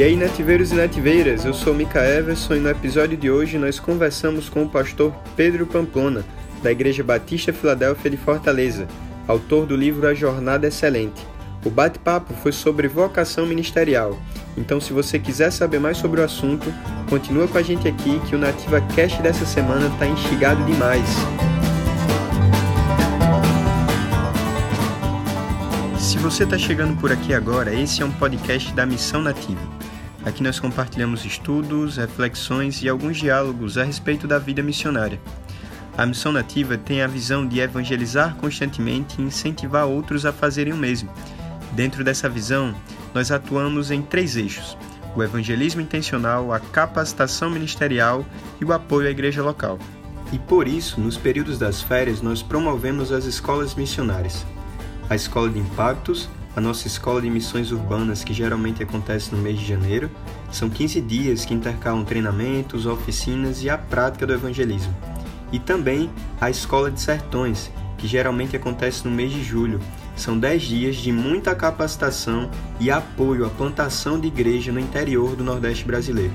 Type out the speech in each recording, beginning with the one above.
E aí, nativeiros e nativeiras, eu sou Mika Everson e no episódio de hoje nós conversamos com o pastor Pedro Pamplona, da Igreja Batista Filadélfia de Fortaleza, autor do livro A Jornada Excelente. O bate-papo foi sobre vocação ministerial. Então, se você quiser saber mais sobre o assunto, continua com a gente aqui que o Nativa Cast dessa semana está instigado demais. Você está chegando por aqui agora, esse é um podcast da Missão Nativa. Aqui nós compartilhamos estudos, reflexões e alguns diálogos a respeito da vida missionária. A missão nativa tem a visão de evangelizar constantemente e incentivar outros a fazerem o mesmo. Dentro dessa visão, nós atuamos em três eixos: o evangelismo intencional, a capacitação ministerial e o apoio à igreja local. E por isso, nos períodos das férias, nós promovemos as escolas missionárias. A Escola de Impactos, a nossa escola de missões urbanas, que geralmente acontece no mês de janeiro, são 15 dias que intercalam treinamentos, oficinas e a prática do evangelismo. E também a escola de sertões, que geralmente acontece no mês de julho. São 10 dias de muita capacitação e apoio à plantação de igreja no interior do Nordeste brasileiro.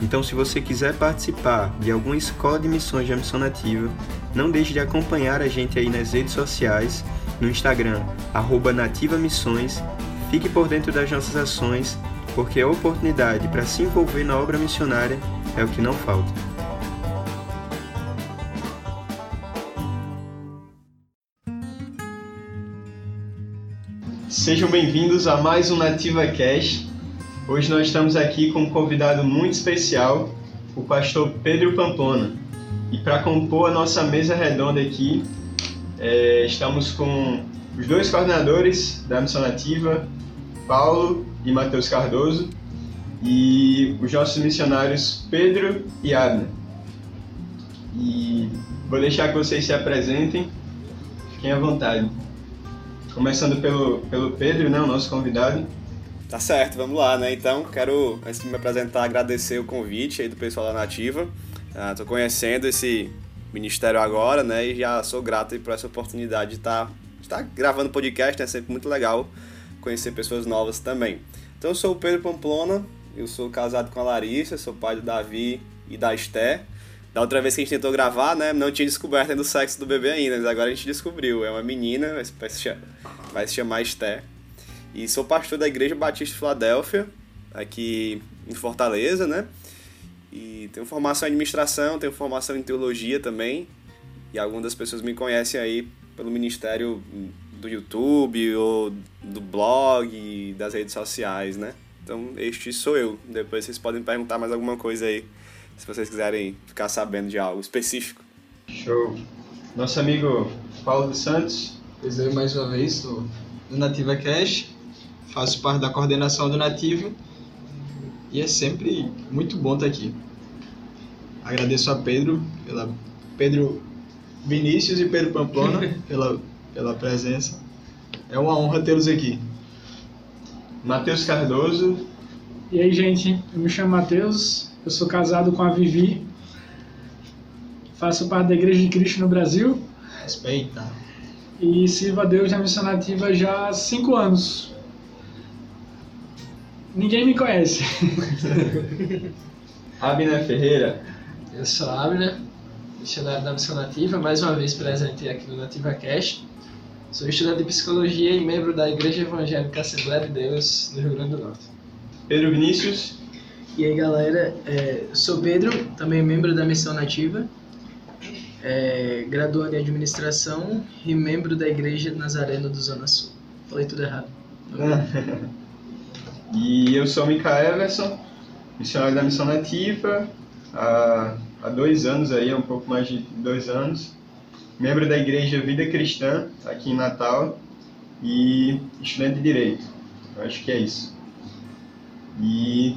Então, se você quiser participar de alguma escola de missões da Missão Nativa, não deixe de acompanhar a gente aí nas redes sociais no Instagram, arroba Nativa Missões. Fique por dentro das nossas ações, porque a oportunidade para se envolver na obra missionária é o que não falta. Sejam bem-vindos a mais um Nativa Cash. Hoje nós estamos aqui com um convidado muito especial, o pastor Pedro Pamplona. E para compor a nossa mesa redonda aqui, é, estamos com os dois coordenadores da Missão Nativa, Paulo e Matheus Cardoso, e os nossos missionários Pedro e Abner. E vou deixar que vocês se apresentem, fiquem à vontade. Começando pelo, pelo Pedro, né, o nosso convidado. Tá certo, vamos lá, né? Então, quero, antes de me apresentar, agradecer o convite aí do pessoal da Nativa. Estou ah, conhecendo esse ministério agora, né? E já sou grato por essa oportunidade de estar, tá, estar gravando podcast, é né? sempre muito legal conhecer pessoas novas também. Então eu sou o Pedro Pamplona, eu sou casado com a Larissa, sou pai do Davi e da Esté. Da outra vez que a gente tentou gravar, né, não tinha descoberto ainda o sexo do bebê ainda, mas agora a gente descobriu. É uma menina, vai se chamar Esté. E sou pastor da Igreja Batista de Filadélfia, aqui em Fortaleza, né? E tenho formação em administração, tenho formação em teologia também. E algumas das pessoas me conhecem aí pelo ministério do YouTube ou do blog, das redes sociais, né? Então, este sou eu. Depois vocês podem perguntar mais alguma coisa aí, se vocês quiserem ficar sabendo de algo específico. Show. Nosso amigo Paulo dos Santos. Pois eu, mais uma vez, do, do Nativa Cash. Faço parte da coordenação do Nativo e é sempre muito bom estar aqui. Agradeço a Pedro, pela Pedro Vinícius e Pedro Pamplona pela, pela presença. É uma honra tê-los aqui. Matheus Cardoso. E aí, gente, eu me chamo Matheus, eu sou casado com a Vivi, faço parte da Igreja de Cristo no Brasil. Respeita. E sirvo a Deus na missão nativa já há cinco anos. Ninguém me conhece. Abner Ferreira. Eu sou Abner, missionário da Missão Nativa, mais uma vez presente aqui no Nativa Cash. Sou estudante de psicologia e membro da Igreja Evangélica Assembleia de Deus no Rio Grande do Norte. Pedro Vinícius. E aí galera, é, sou Pedro, também membro da Missão Nativa, é, graduado em administração e membro da Igreja Nazareno do Zona Sul. Falei tudo errado. E eu sou Mika Everson, missionário da Missão Nativa, há, há dois anos aí, um pouco mais de dois anos, membro da Igreja Vida Cristã, aqui em Natal, e estudante de Direito. Eu acho que é isso. E,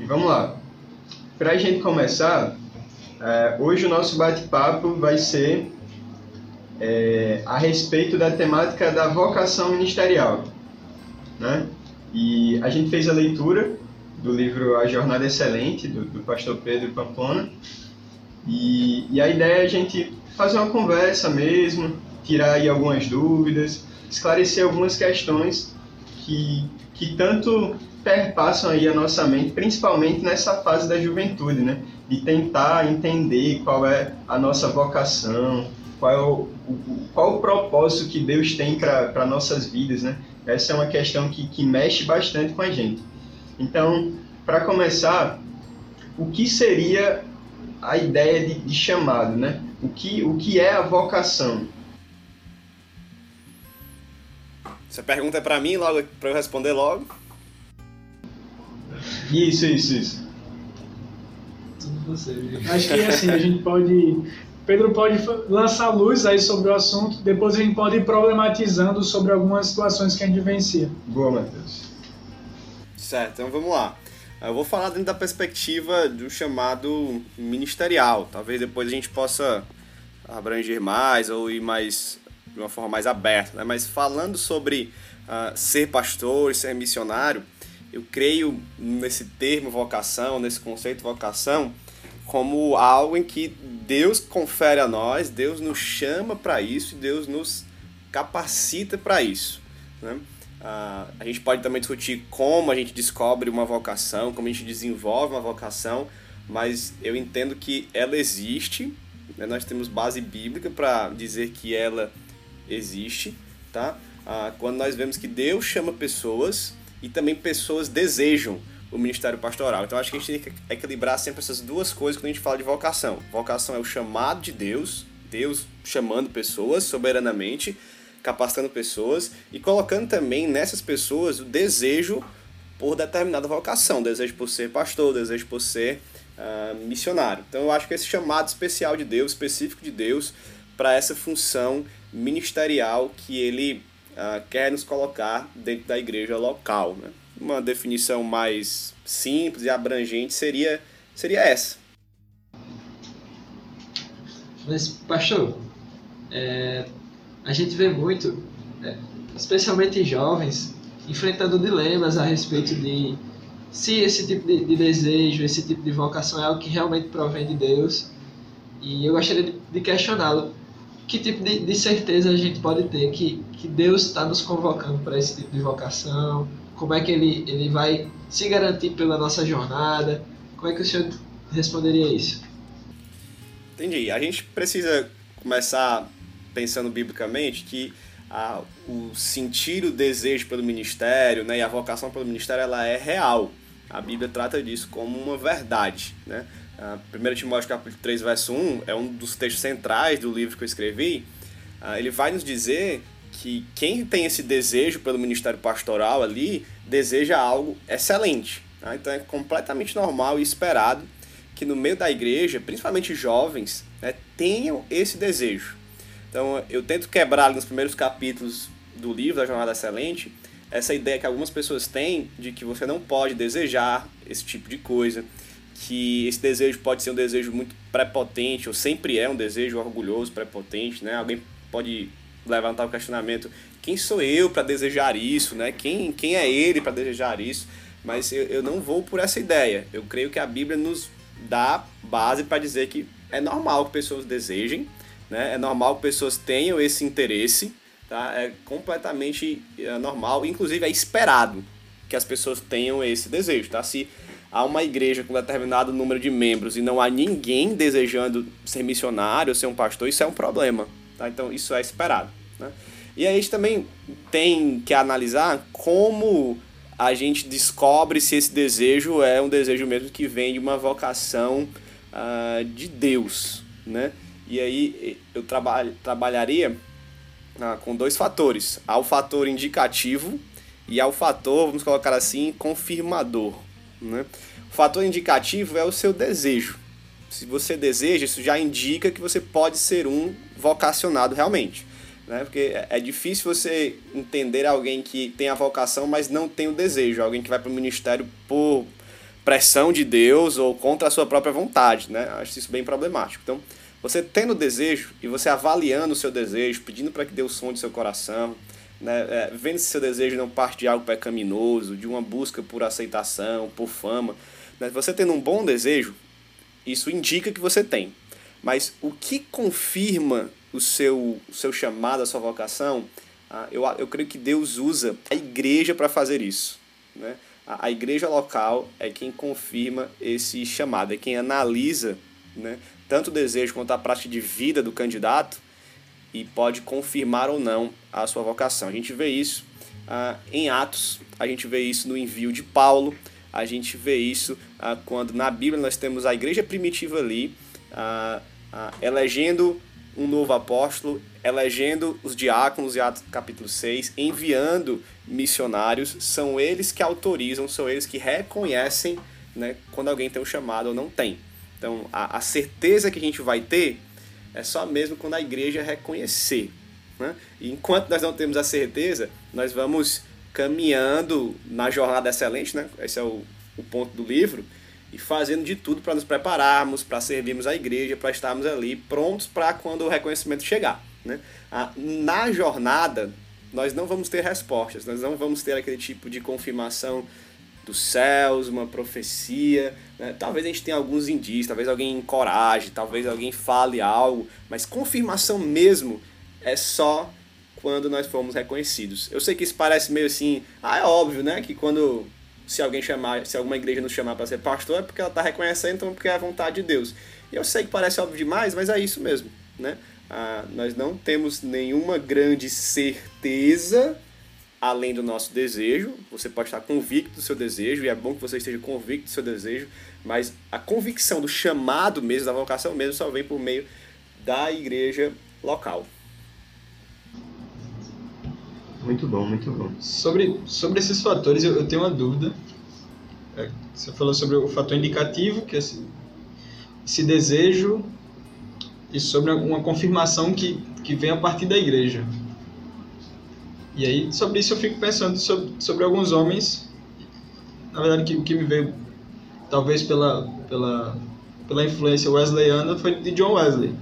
e vamos lá. Para a gente começar, é, hoje o nosso bate-papo vai ser é, a respeito da temática da vocação ministerial. Né? E a gente fez a leitura do livro A Jornada Excelente, do, do pastor Pedro Pamplona. E, e, a ideia é a gente fazer uma conversa mesmo, tirar aí algumas dúvidas, esclarecer algumas questões que, que tanto perpassam aí a nossa mente, principalmente nessa fase da juventude, né? De tentar entender qual é a nossa vocação, qual é o, o qual o propósito que Deus tem para nossas vidas, né? Essa é uma questão que, que mexe bastante com a gente. Então, para começar, o que seria a ideia de, de chamado, né? O que, o que é a vocação? Essa pergunta é para mim, logo para eu responder logo. Isso, isso, isso. Tudo você, Acho que assim, a gente pode. Pedro pode lançar luz aí sobre o assunto, depois a gente pode ir problematizando sobre algumas situações que a gente vivencia. Boa, Matheus. Certo, então vamos lá. Eu vou falar dentro da perspectiva do chamado ministerial. Talvez depois a gente possa abranger mais ou ir mais de uma forma mais aberta. Né? Mas falando sobre uh, ser pastor e ser missionário, eu creio nesse termo vocação, nesse conceito vocação, como algo em que Deus confere a nós, Deus nos chama para isso Deus nos capacita para isso. Né? Uh, a gente pode também discutir como a gente descobre uma vocação, como a gente desenvolve uma vocação, mas eu entendo que ela existe, né? nós temos base bíblica para dizer que ela existe, tá? Uh, quando nós vemos que Deus chama pessoas e também pessoas desejam o ministério pastoral. Então acho que a gente tem que equilibrar sempre essas duas coisas quando a gente fala de vocação. Vocação é o chamado de Deus, Deus chamando pessoas soberanamente, capacitando pessoas e colocando também nessas pessoas o desejo por determinada vocação, desejo por ser pastor, desejo por ser uh, missionário. Então eu acho que esse chamado especial de Deus, específico de Deus, para essa função ministerial que ele uh, quer nos colocar dentro da igreja local. Né? Uma definição mais simples e abrangente seria, seria essa. Mas, pastor, é, a gente vê muito, é, especialmente jovens, enfrentando dilemas a respeito de se esse tipo de, de, desejo, esse tipo de vocação é algo que realmente provém de Deus. E eu gostaria de, de questioná-lo que tipo de, de, certeza a gente pode ter que, que Deus está nos convocando para esse tipo de vocação? Como é que ele, ele vai se garantir pela nossa jornada? Como é que o senhor responderia isso? Entendi. A gente precisa começar pensando biblicamente que a, o sentir o desejo pelo ministério né, e a vocação pelo ministério ela é real. A Bíblia trata disso como uma verdade. Né? 1 Timóteo capítulo 3, verso 1 é um dos textos centrais do livro que eu escrevi. Uh, ele vai nos dizer que quem tem esse desejo pelo ministério pastoral ali deseja algo excelente. Tá? Então é completamente normal e esperado que no meio da igreja, principalmente jovens, né, tenham esse desejo. Então eu tento quebrar nos primeiros capítulos do livro da Jornada Excelente essa ideia que algumas pessoas têm de que você não pode desejar esse tipo de coisa, que esse desejo pode ser um desejo muito prepotente, ou sempre é um desejo orgulhoso, prepotente, né? Alguém pode levantar o questionamento: quem sou eu para desejar isso, né? Quem, quem é ele para desejar isso? Mas eu, eu não vou por essa ideia. Eu creio que a Bíblia nos dá base para dizer que é normal que pessoas desejem, né? É normal que pessoas tenham esse interesse, tá? É completamente é normal, inclusive é esperado que as pessoas tenham esse desejo, tá? Se há uma igreja com determinado número de membros e não há ninguém desejando ser missionário, ser um pastor, isso é um problema. Tá? Então isso é esperado. Né? E a gente também tem que analisar como a gente descobre se esse desejo é um desejo mesmo que vem de uma vocação uh, de Deus. Né? E aí eu traba trabalharia uh, com dois fatores. Há o fator indicativo e há o fator, vamos colocar assim, confirmador. Né? O fator indicativo é o seu desejo. Se você deseja, isso já indica que você pode ser um vocacionado realmente. Né? Porque é difícil você entender alguém que tem a vocação, mas não tem o desejo. Alguém que vai para o ministério por pressão de Deus ou contra a sua própria vontade. Né? Acho isso bem problemático. Então, você tendo desejo e você avaliando o seu desejo, pedindo para que Deus sonde seu coração, né, é, vendo se seu desejo não parte de algo pecaminoso, de uma busca por aceitação, por fama. Né, você tendo um bom desejo, isso indica que você tem. Mas o que confirma o seu, o seu chamado, a sua vocação, ah, eu, eu creio que Deus usa a igreja para fazer isso. Né? A, a igreja local é quem confirma esse chamado, é quem analisa né, tanto o desejo quanto a prática de vida do candidato e pode confirmar ou não a sua vocação. A gente vê isso ah, em Atos, a gente vê isso no envio de Paulo, a gente vê isso ah, quando na Bíblia nós temos a igreja primitiva ali ah, ah, elegendo um novo apóstolo, elegendo os diáconos, em Atos capítulo 6, enviando missionários, são eles que autorizam, são eles que reconhecem né, quando alguém tem um chamado ou não tem. Então, a, a certeza que a gente vai ter é só mesmo quando a igreja reconhecer. Né? E enquanto nós não temos a certeza, nós vamos caminhando na jornada excelente, né? esse é o, o ponto do livro, e fazendo de tudo para nos prepararmos, para servirmos a igreja, para estarmos ali prontos para quando o reconhecimento chegar. Né? Na jornada, nós não vamos ter respostas, nós não vamos ter aquele tipo de confirmação dos céus, uma profecia. Né? Talvez a gente tenha alguns indícios, talvez alguém encoraje, talvez alguém fale algo, mas confirmação mesmo é só quando nós formos reconhecidos. Eu sei que isso parece meio assim, ah, é óbvio, né? Que quando se alguém chamar, se alguma igreja nos chamar para ser pastor, é porque ela está reconhecendo, então porque é a vontade de Deus. E eu sei que parece óbvio demais, mas é isso mesmo, né? Ah, nós não temos nenhuma grande certeza além do nosso desejo. Você pode estar convicto do seu desejo, e é bom que você esteja convicto do seu desejo, mas a convicção do chamado mesmo, da vocação mesmo, só vem por meio da igreja local. Muito bom, muito bom. Sobre, sobre esses fatores, eu, eu tenho uma dúvida. É, você falou sobre o fator indicativo, que é esse, esse desejo, e sobre uma confirmação que, que vem a partir da igreja. E aí, sobre isso eu fico pensando sobre, sobre alguns homens, na verdade, que, o que me veio, talvez pela, pela, pela influência wesleyana, foi de John Wesley.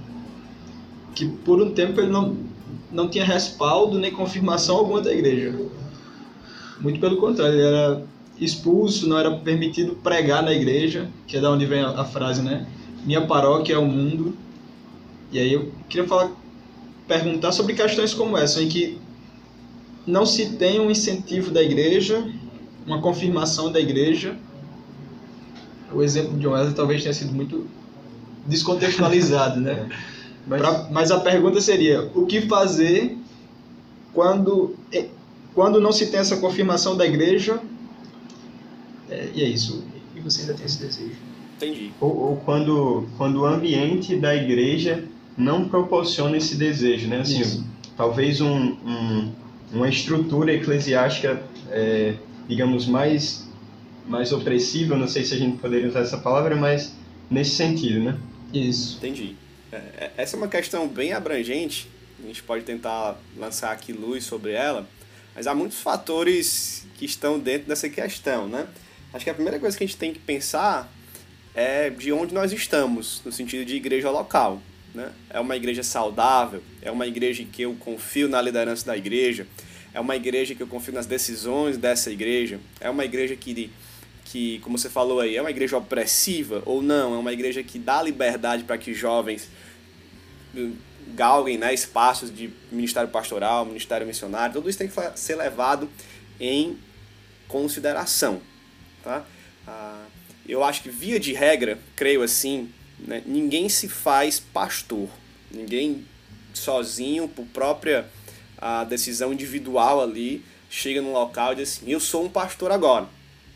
Que por um tempo ele não, não tinha respaldo nem confirmação alguma da igreja. Muito pelo contrário, ele era expulso, não era permitido pregar na igreja, que é da onde vem a, frase, né? Minha paróquia é o mundo. E aí eu queria falar, perguntar sobre questões como essa, em que não se tem um incentivo da igreja, uma confirmação da igreja. O exemplo de John Wesley talvez tenha sido muito descontextualizado, né? Mas, pra, mas a pergunta seria: o que fazer quando, quando não se tem essa confirmação da igreja? É, e é isso. E você ainda tem esse desejo. Entendi. Ou, ou, quando, quando o ambiente da igreja não proporciona esse desejo, né? Assim, isso. talvez um, um uma estrutura eclesiástica, é, digamos, mais, mais opressiva, não sei se a gente poderia usar essa palavra, mas nesse sentido, né? Isso. Entendi. É, é, essa é uma questão bem abrangente, a gente pode tentar lançar aqui luz sobre ela, mas há muitos fatores que estão dentro dessa questão, né? Acho que a primeira coisa que a gente tem que pensar é de onde nós estamos, no sentido de igreja local. Né? É uma igreja saudável, é uma igreja em que eu confio na liderança da igreja, é uma igreja que eu confio nas decisões dessa igreja, é uma igreja que, que como você falou aí, é uma igreja opressiva ou não, é uma igreja que dá liberdade para que jovens galguem né, espaços de ministério pastoral, ministério missionário, tudo isso tem que ser levado em consideração. Tá? Ah, eu acho que, via de regra, creio assim, né? Ninguém se faz pastor. Ninguém sozinho, por própria a decisão individual ali, chega num local e diz assim: Eu sou um pastor agora.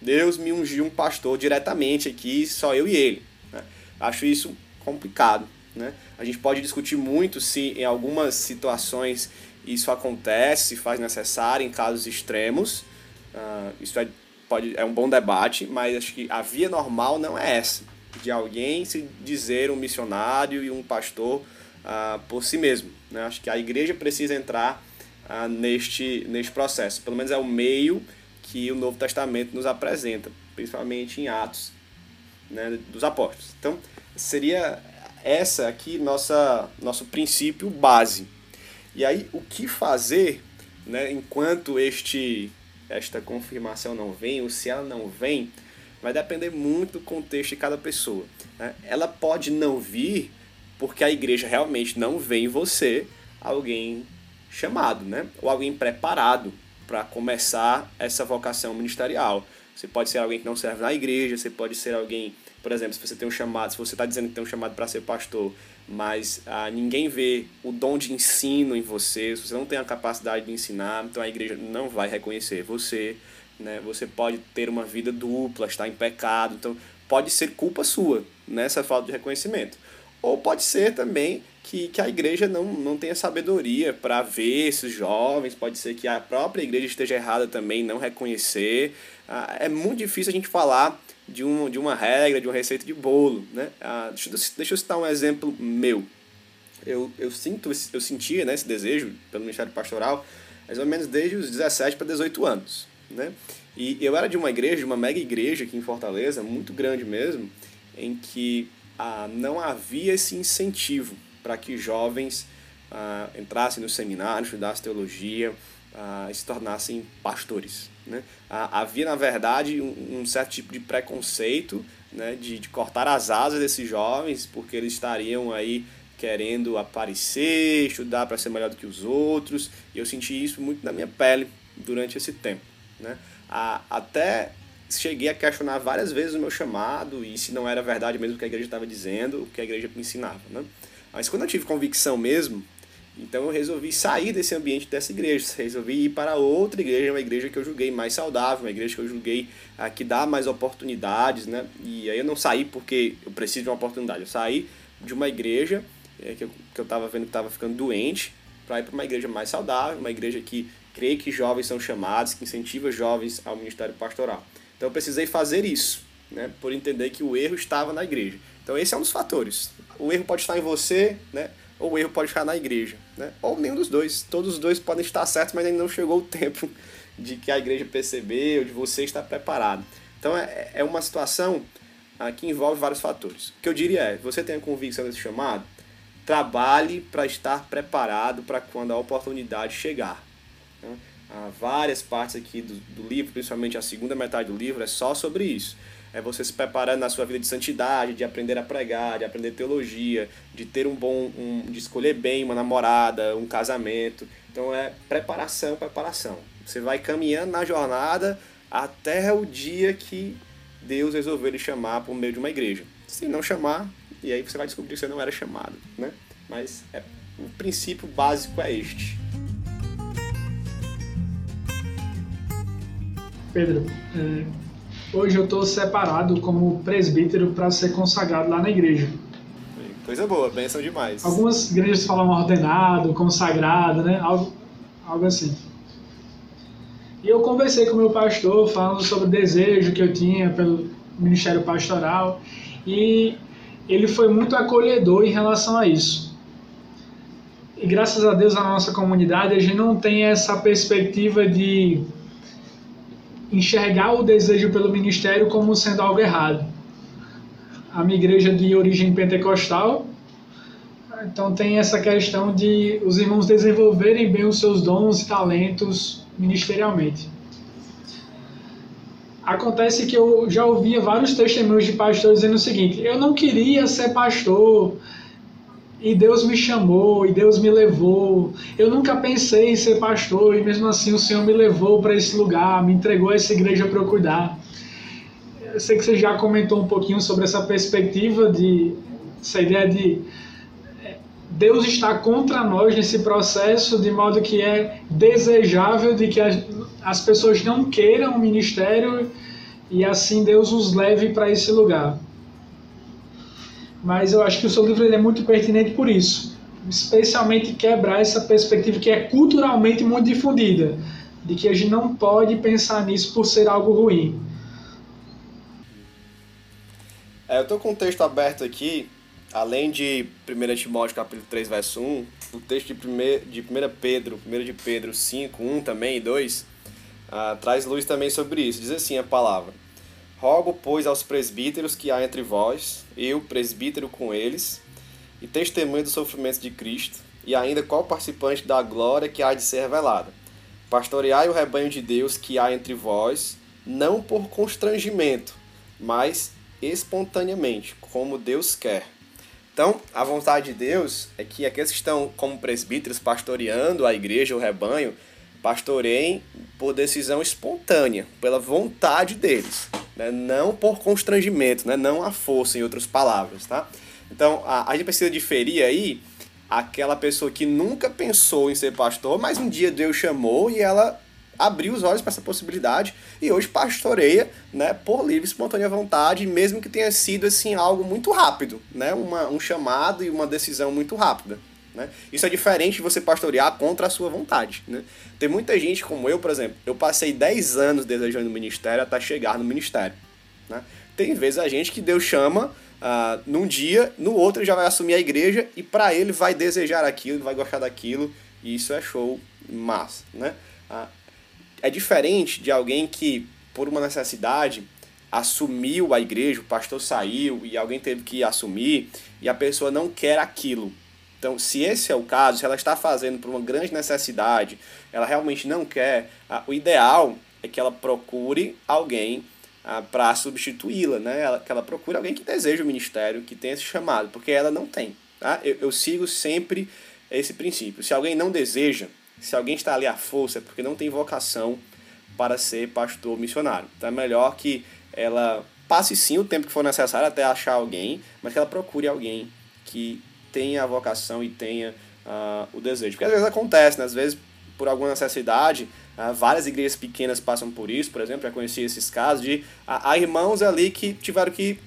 Deus me ungiu um pastor diretamente aqui, só eu e ele. Né? Acho isso complicado. Né? A gente pode discutir muito se em algumas situações isso acontece, se faz necessário em casos extremos. Uh, isso é, pode, é um bom debate, mas acho que a via normal não é essa de alguém se dizer um missionário e um pastor ah, por si mesmo. Né? Acho que a igreja precisa entrar ah, neste, neste processo. Pelo menos é o meio que o Novo Testamento nos apresenta, principalmente em Atos né, dos Apóstolos. Então, seria essa aqui nossa nosso princípio base. E aí, o que fazer né, enquanto este esta confirmação não vem, ou se ela não vem, vai depender muito do contexto de cada pessoa. Né? Ela pode não vir porque a igreja realmente não vê em você alguém chamado, né? Ou alguém preparado para começar essa vocação ministerial. Você pode ser alguém que não serve na igreja, você pode ser alguém, por exemplo, se você tem um chamado, se você está dizendo que tem um chamado para ser pastor, mas ah, ninguém vê o dom de ensino em você, se você não tem a capacidade de ensinar, então a igreja não vai reconhecer você. Né? Você pode ter uma vida dupla, estar em pecado, então pode ser culpa sua nessa falta de reconhecimento. Ou pode ser também que, que a igreja não, não tenha sabedoria para ver esses jovens, pode ser que a própria igreja esteja errada também, não reconhecer. Ah, é muito difícil a gente falar de, um, de uma regra, de uma receita de bolo. Né? Ah, deixa, deixa eu citar um exemplo meu. Eu, eu, sinto, eu sentia né, esse desejo pelo Ministério Pastoral mais ou menos desde os 17 para 18 anos. Né? E eu era de uma igreja, de uma mega igreja aqui em Fortaleza, muito grande mesmo, em que ah, não havia esse incentivo para que jovens ah, entrassem no seminário, estudassem teologia, ah, se tornassem pastores. Né? Havia, na verdade, um, um, certo tipo de preconceito né, de, de cortar as asas desses jovens, porque eles estariam aí querendo aparecer, estudar para ser melhor do que os outros, e eu senti isso muito na minha pele durante esse tempo. Né? Ah, até cheguei a questionar várias vezes o meu chamado e se não era verdade mesmo o que a igreja estava dizendo, o que a igreja me ensinava. Né? Mas quando eu tive convicção mesmo, então eu resolvi sair desse ambiente dessa igreja, resolvi ir para outra igreja, uma igreja que eu julguei mais saudável, uma igreja que eu julguei que dá mais oportunidades, né? E aí eu não saí porque eu preciso de uma oportunidade, eu saí de uma igreja é, que eu que eu estava vendo que estava ficando doente para ir para uma igreja mais saudável, uma igreja que crê que jovens são chamados, que incentiva jovens ao ministério pastoral. Então eu precisei fazer isso, né? Por entender que o erro estava na igreja. Então esse é um dos fatores o erro pode estar em você, né? Ou o erro pode estar na igreja, né? Ou nenhum dos dois. Todos os dois podem estar certos, mas ainda não chegou o tempo de que a igreja percebeu, de você estar preparado. Então é, é uma situação ah, que envolve vários fatores. O que eu diria é, você tem a convicção desse chamado, trabalhe para estar preparado para quando a oportunidade chegar. Né? Há várias partes aqui do, do livro, principalmente a segunda metade do livro, é só sobre isso é você se preparando na sua vida de santidade, de aprender a pregar, de aprender teologia, de ter um bom, um, de escolher bem uma namorada, um casamento. Então é preparação, preparação. Você vai caminhando na jornada até o dia que Deus resolveu lhe chamar por meio de uma igreja. Se não chamar, e aí você vai descobrir que você não era chamado, né? Mas é, o princípio básico é este. Pedro, é, Hoje eu estou separado como presbítero para ser consagrado lá na igreja. Coisa boa, bênção demais. Algumas igrejas falam ordenado, consagrado, né? Algo, algo assim. E eu conversei com o meu pastor falando sobre o desejo que eu tinha pelo ministério pastoral e ele foi muito acolhedor em relação a isso. E graças a Deus, na nossa comunidade, a gente não tem essa perspectiva de enxergar o desejo pelo ministério como sendo algo errado. A minha igreja de origem pentecostal, então tem essa questão de os irmãos desenvolverem bem os seus dons e talentos ministerialmente. Acontece que eu já ouvia vários testemunhos de pastores dizendo o seguinte: eu não queria ser pastor, e Deus me chamou, e Deus me levou. Eu nunca pensei em ser pastor, e mesmo assim o Senhor me levou para esse lugar, me entregou essa igreja para eu cuidar. Eu sei que você já comentou um pouquinho sobre essa perspectiva de essa ideia de é, Deus está contra nós nesse processo, de modo que é desejável de que as pessoas não queiram o ministério e assim Deus os leve para esse lugar mas eu acho que o seu livro é muito pertinente por isso, especialmente quebrar essa perspectiva que é culturalmente muito difundida, de que a gente não pode pensar nisso por ser algo ruim. É, eu estou com o texto aberto aqui, além de 1 Timóteo capítulo 3, verso 1, o texto de 1 de 1 Pedro, 1 de Pedro 5, 1 também e 2, ah, traz luz também sobre isso. Diz assim a palavra. Rogo, pois, aos presbíteros que há entre vós, eu, presbítero com eles, e testemunho dos sofrimentos de Cristo, e ainda qual participante da glória que há de ser revelada. Pastoreai o rebanho de Deus que há entre vós, não por constrangimento, mas espontaneamente, como Deus quer, Então, a vontade de Deus é que aqueles que estão como presbíteros pastoreando a igreja, o rebanho, pastoreiem por decisão espontânea, pela vontade deles, né? não por constrangimento, né? não à força, em outras palavras. Tá? Então, a, a gente precisa diferir aí aquela pessoa que nunca pensou em ser pastor, mas um dia Deus chamou e ela abriu os olhos para essa possibilidade e hoje pastoreia, né, por livre espontânea vontade, mesmo que tenha sido assim algo muito rápido, né, uma, um chamado e uma decisão muito rápida. Né? Isso é diferente de você pastorear contra a sua vontade. Né? Tem muita gente como eu, por exemplo, eu passei 10 anos desejando o ministério até chegar no ministério. Né? Tem vezes a gente que Deus chama uh, num dia, no outro ele já vai assumir a igreja e para ele vai desejar aquilo, vai gostar daquilo, e isso é show massa. Né? Uh, é diferente de alguém que, por uma necessidade, assumiu a igreja, o pastor saiu e alguém teve que assumir e a pessoa não quer aquilo. Então, se esse é o caso, se ela está fazendo por uma grande necessidade, ela realmente não quer, o ideal é que ela procure alguém para substituí-la, né? Que ela procure alguém que deseja o ministério, que tenha esse chamado, porque ela não tem. Tá? Eu, eu sigo sempre esse princípio. Se alguém não deseja, se alguém está ali à força é porque não tem vocação para ser pastor missionário. Então é melhor que ela passe sim o tempo que for necessário até achar alguém, mas que ela procure alguém que tenha a vocação e tenha uh, o desejo. Porque às vezes acontece, né? às vezes por alguma necessidade, uh, várias igrejas pequenas passam por isso, por exemplo, já conheci esses casos de uh, há irmãos ali que tiveram que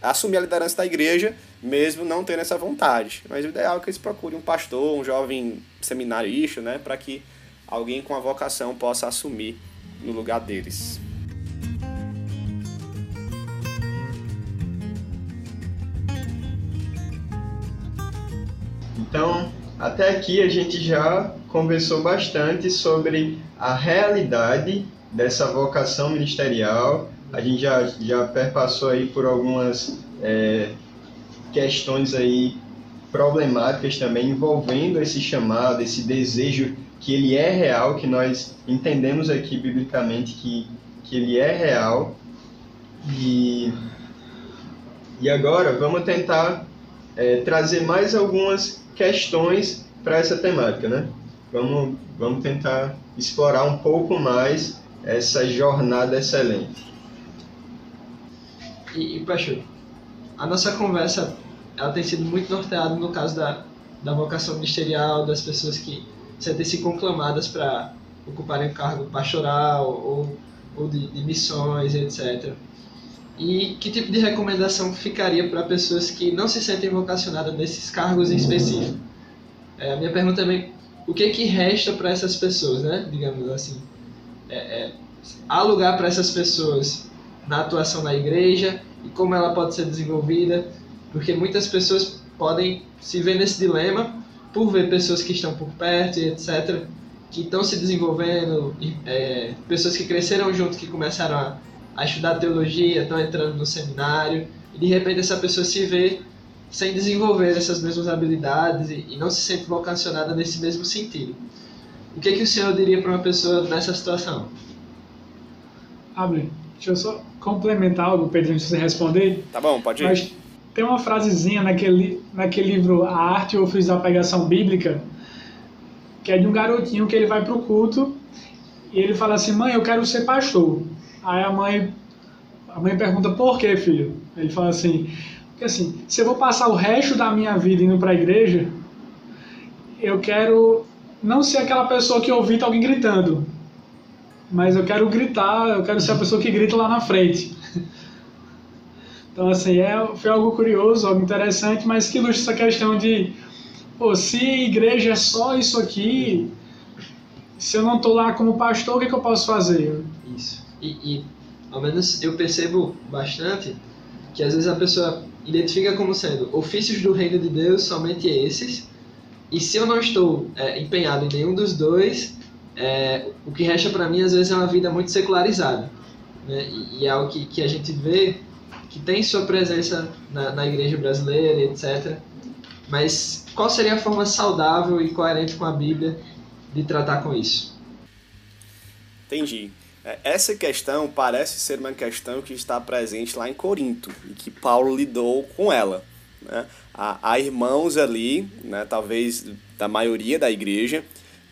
assumir a liderança da igreja, mesmo não tendo essa vontade. Mas o ideal é que eles procurem um pastor, um jovem seminarista, né, para que alguém com a vocação possa assumir no lugar deles. Então, até aqui a gente já conversou bastante sobre a realidade dessa vocação ministerial. A gente já, já perpassou aí por algumas é, questões aí problemáticas também envolvendo esse chamado, esse desejo que ele é real, que nós entendemos aqui biblicamente que, que ele é real. E, e agora vamos tentar é, trazer mais algumas questões para essa temática, né? Vamos, vamos tentar explorar um pouco mais essa jornada excelente. E, e a nossa conversa ela tem sido muito norteada no caso da, da vocação ministerial, das pessoas que sentem-se conclamadas para ocuparem o cargo pastoral ou, ou de, de missões, etc. E que tipo de recomendação ficaria para pessoas que não se sentem vocacionadas nesses cargos em específico? É, a minha pergunta também, o que que resta para essas pessoas, né? Digamos assim. É, é, há lugar para essas pessoas na atuação na igreja e como ela pode ser desenvolvida? Porque muitas pessoas podem se ver nesse dilema por ver pessoas que estão por perto e etc., que estão se desenvolvendo, é, pessoas que cresceram junto, que começaram a, a estudar teologia, estão entrando no seminário, e de repente essa pessoa se vê sem desenvolver essas mesmas habilidades e, e não se sente vocacionada nesse mesmo sentido. O que, que o senhor diria para uma pessoa nessa situação? Abre, deixa eu só complementar o Pedro antes de você responder. Tá bom, pode ir. Mas tem uma frasezinha naquele, naquele livro A Arte ou Ofício da Pregação Bíblica, que é de um garotinho que ele vai pro culto e ele fala assim, mãe, eu quero ser pastor. Aí a mãe, a mãe pergunta, por que, filho? Ele fala assim, porque assim, se eu vou passar o resto da minha vida indo para a igreja, eu quero não ser aquela pessoa que ouvi alguém gritando, mas eu quero gritar, eu quero ser a pessoa que grita lá na frente. Então, assim, é, foi algo curioso, algo interessante, mas que ilustra essa questão de, pô, se igreja é só isso aqui, se eu não estou lá como pastor, o que, que eu posso fazer? Isso. E, e, ao menos, eu percebo bastante que às vezes a pessoa identifica como sendo ofícios do reino de Deus somente esses, e se eu não estou é, empenhado em nenhum dos dois, é, o que resta para mim às vezes é uma vida muito secularizada. Né? E, e é algo que, que a gente vê que tem sua presença na, na igreja brasileira, etc. Mas qual seria a forma saudável e coerente com a Bíblia de tratar com isso? Entendi. É, essa questão parece ser uma questão que está presente lá em Corinto e que Paulo lidou com ela. né, há, há irmãos ali, né, talvez da maioria da igreja,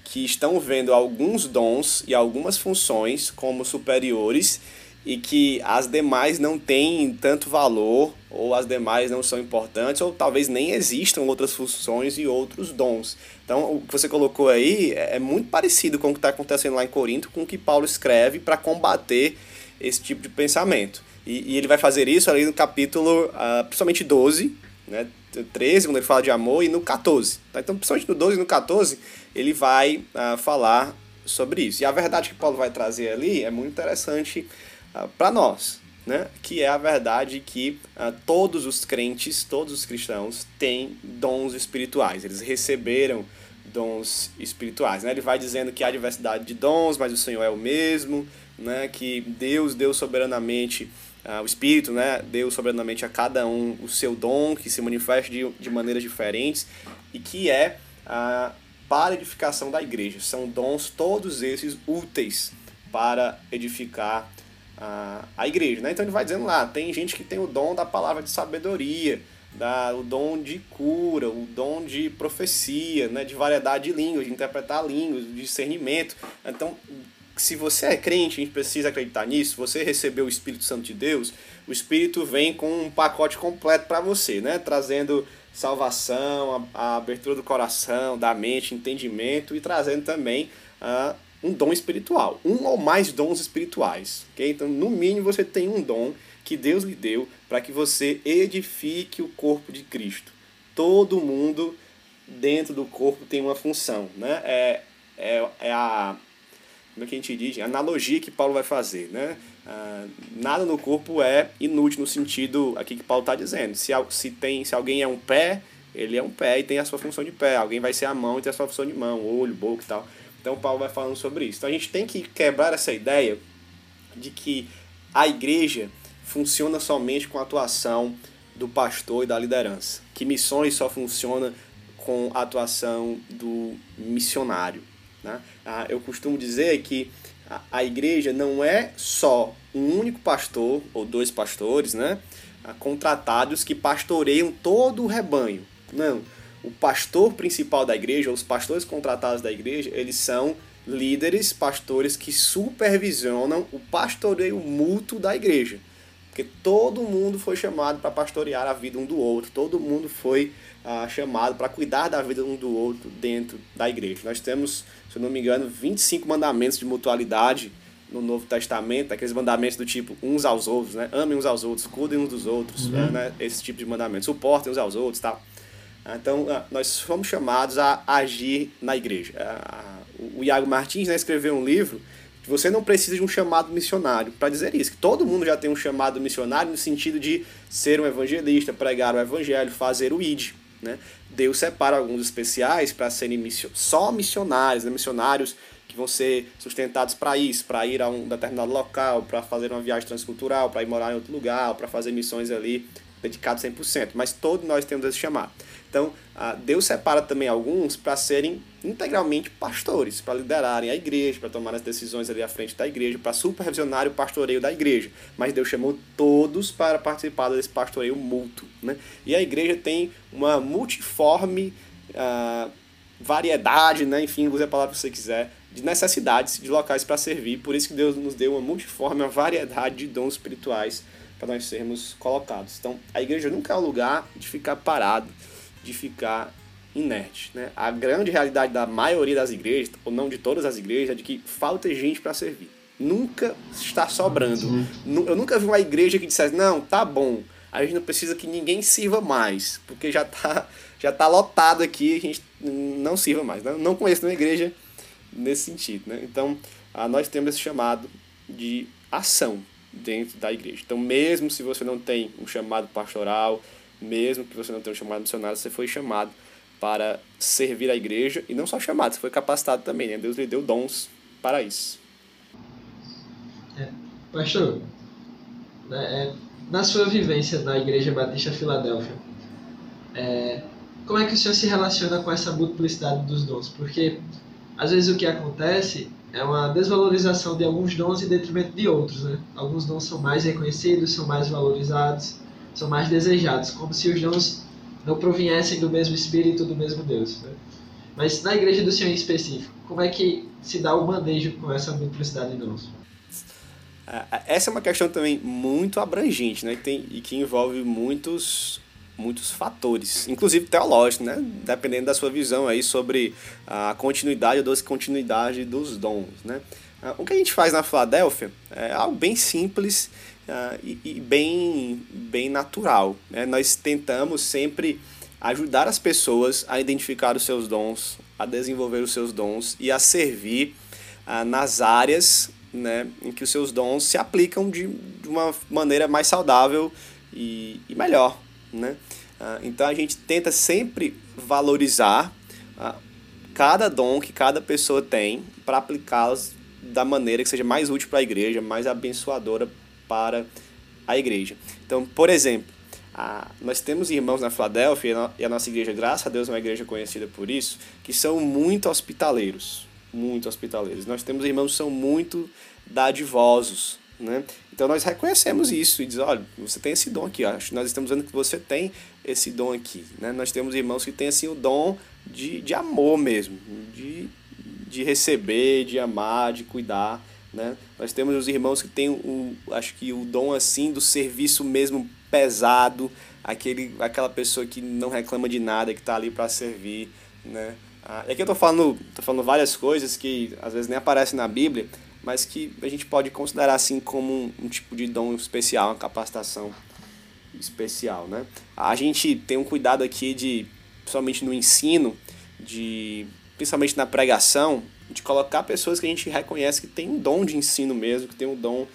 que estão vendo alguns dons e algumas funções como superiores e que as demais não têm tanto valor, ou as demais não são importantes, ou talvez nem existam outras funções e outros dons. Então, o que você colocou aí é, é muito parecido com o que está acontecendo lá em Corinto, com o que Paulo escreve para combater esse tipo de pensamento. E, e, ele vai fazer isso ali no capítulo, uh, principalmente 12, né, 13, quando ele fala de amor, e no 14. Tá? Então, principalmente no 12 e no 14, ele vai uh, falar sobre isso. E a verdade que Paulo vai trazer ali é muito interessante para nós, né? que é a verdade que uh, todos os crentes, todos os cristãos têm dons espirituais. Eles receberam dons espirituais. Né? Ele vai dizendo que há diversidade de dons, mas o Senhor é o mesmo, né? que Deus deu soberanamente Uh, o Espírito né, deu soberanamente a cada um o seu dom, que se manifesta de, de maneiras diferentes e que é uh, para edificação da igreja. São dons todos esses úteis para edificar uh, a igreja. Né? Então ele vai dizendo lá, tem gente que tem o dom da palavra de sabedoria, da, o dom de cura, o dom de profecia, né, de variedade de línguas, de interpretar línguas, de discernimento. Então, se você é crente, a gente precisa acreditar nisso, você recebeu o Espírito Santo de Deus, o Espírito vem com um pacote completo para você, né? Trazendo salvação, a, a, abertura do coração, da mente, entendimento e trazendo também uh, um dom espiritual, um ou mais dons espirituais. Okay? Então, no mínimo, você tem um dom que Deus lhe deu para que você edifique o corpo de Cristo. Todo mundo dentro do corpo tem uma função, né? É, é, é a como é que a gente diz? A analogia que Paulo vai fazer, né? Ah, nada no corpo é inútil no sentido aqui que Paulo está dizendo. Se, se, tem, se alguém é um pé, ele é um pé e tem a sua função de pé. Alguém vai ser a mão e tem a sua função de mão, olho, boca e tal. Então Paulo vai falando sobre isso. Então a gente tem que quebrar essa ideia de que a igreja funciona somente com a atuação do pastor e da liderança. Que missões só funciona com a atuação do missionário. Né? Ah, eu costumo dizer que a igreja não é só um único pastor ou dois pastores né, ah, contratados que pastoreiam todo o rebanho. Não. O pastor principal da igreja, os pastores contratados da igreja, eles são líderes, pastores que supervisionam o pastoreio mútuo da igreja. Porque todo mundo foi chamado para pastorear a vida um do outro, todo mundo foi ah, chamado para cuidar da vida um do outro dentro da igreja. Nós temos, se eu não me engano, 25 mandamentos de mutualidade no Novo Testamento, aqueles mandamentos do tipo uns aos outros, né? Amem uns aos outros, cuidem uns dos outros, uhum. né? Esse tipo de mandamento, suportem uns aos outros, tal. Então, ah, nós fomos chamados a agir na igreja. Ah, o Iago Martins né, escreveu um livro que você não precisa de um chamado missionário para dizer isso, que todo mundo já tem um chamado missionário no sentido de ser um evangelista, pregar o evangelho, fazer o ID. Né? Deus separa alguns especiais para serem mission... só missionários, né? missionários que vão ser sustentados para isso, para ir a um determinado local, para fazer uma viagem transcultural, para ir morar em outro lugar, para fazer missões ali dedicados 100%. Mas todos nós temos esse chamado. Então, Deus separa também alguns para serem integralmente pastores, para liderarem a igreja, para tomar as decisões ali à frente da igreja, para supervisionar o pastoreio da igreja. Mas Deus chamou todos para participar desse pastoreio mútuo. Né? E a igreja tem uma multiforme uh, variedade, né? enfim, use a palavra que você quiser, de necessidades de locais para servir. Por isso que Deus nos deu uma multiforme, uma variedade de dons espirituais para nós sermos colocados. Então, a igreja nunca é um lugar de ficar parado de ficar inerte. Né? A grande realidade da maioria das igrejas, ou não de todas as igrejas, é de que falta gente para servir. Nunca está sobrando. Sim. Eu nunca vi uma igreja que dissesse, não, tá bom, a gente não precisa que ninguém sirva mais, porque já está já tá lotado aqui, a gente não sirva mais. Né? Não conheço nenhuma igreja nesse sentido. Né? Então, nós temos esse chamado de ação dentro da igreja. Então, mesmo se você não tem um chamado pastoral, mesmo que você não tenha um chamado missionário, você foi chamado para servir a igreja e não só chamado, você foi capacitado também, né? Deus lhe deu dons para isso. É, pastor, né, é, na sua vivência na Igreja Batista Filadélfia, é, como é que o senhor se relaciona com essa multiplicidade dos dons? Porque às vezes o que acontece é uma desvalorização de alguns dons em detrimento de outros, né? Alguns dons são mais reconhecidos, são mais valorizados, são mais desejados, como se os dons não proviessem do mesmo Espírito, do mesmo Deus. Né? Mas na igreja do Senhor em específico, como é que se dá o manejo com essa multiplicidade de dons? Essa é uma questão também muito abrangente, né? Tem, e que envolve muitos, muitos fatores, inclusive teológicos, né? Dependendo da sua visão aí sobre a continuidade ou descontinuidade dos dons, né? O que a gente faz na Filadélfia é algo bem simples uh, e, e, bem, bem natural. Né? Nós tentamos sempre ajudar as pessoas a identificar os seus dons, a desenvolver os seus dons e a servir uh, nas áreas né, em que os seus dons se aplicam de, de uma maneira mais saudável e, e melhor. Né? Uh, então a gente tenta sempre valorizar cada dom que cada pessoa tem para aplicá-los da maneira que seja mais útil para a igreja, mais abençoadora para a igreja. Então, por exemplo, a, nós temos irmãos na Filadélfia, e a nossa igreja, graças a Deus, é uma igreja conhecida por isso, que são muito hospitaleiros. Muito hospitaleiros. Nós temos irmãos que são muito dadivosos. Né? Então nós reconhecemos isso e diz, olha, você tem esse dom aqui, nós estamos vendo que você tem esse dom aqui. Né? Nós temos irmãos que têm assim, o dom de, de amor mesmo, de, de receber, de amar, de cuidar. Né? Nós temos os irmãos que têm o, acho que o dom assim do serviço mesmo pesado, aquele, aquela pessoa que não reclama de nada, que está ali para servir, né? Ah, e aqui eu estou falando, tô falando várias coisas que às vezes nem aparecem na Bíblia, mas que a gente pode considerar assim como um, um tipo de dom especial, uma capacitação especial, né? A gente tem um cuidado aqui de, principalmente no ensino, de principalmente na pregação, de colocar pessoas que a gente reconhece que tem um dom de ensino mesmo, que tem um dom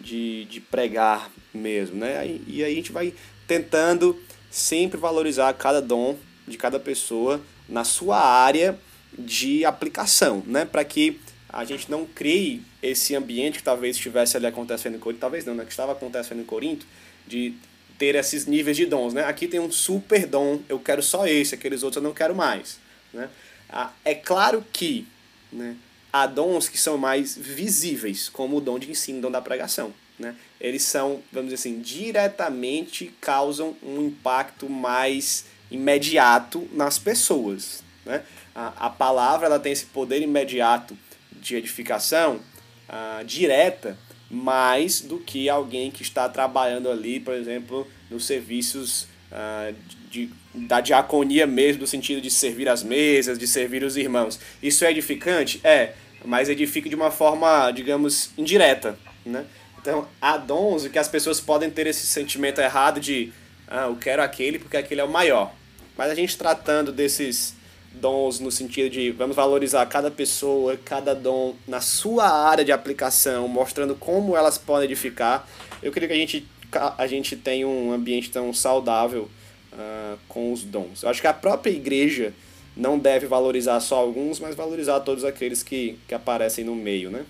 de, de pregar mesmo, né? E, aí a gente vai tentando sempre valorizar cada dom de cada pessoa na sua área de aplicação, né? Para que a gente não crie esse ambiente que talvez estivesse ali acontecendo em Corinto, talvez não, né? Que estava acontecendo em Corinto, de ter esses níveis de dons, né? Aqui tem um super dom, eu quero só esse, aqueles outros eu não quero mais, né? Ah, é claro que né? Há dons que são mais visíveis, como o dom de ensino, o dom da pregação. Né? Eles são, vamos dizer assim, diretamente causam um impacto mais imediato nas pessoas. Né? A, a palavra ela tem esse poder imediato de edificação uh, direta mais do que alguém que está trabalhando ali, por exemplo, nos serviços uh, de, da diaconia mesmo, no sentido de servir as mesas, de servir os irmãos. Isso é edificante? É, mas edifica de uma forma, digamos, indireta, né? Então, há dons que as pessoas podem ter esse sentimento errado de ah, eu quero aquele porque aquele é o maior. Mas a gente tratando desses dons no sentido de vamos valorizar cada pessoa, cada dom na sua área de aplicação, mostrando como elas podem edificar, eu queria que a gente, a gente tenha um ambiente tão saudável uh, com os dons. Eu acho que a própria igreja não deve valorizar só alguns, mas valorizar todos aqueles que, que aparecem no meio, né?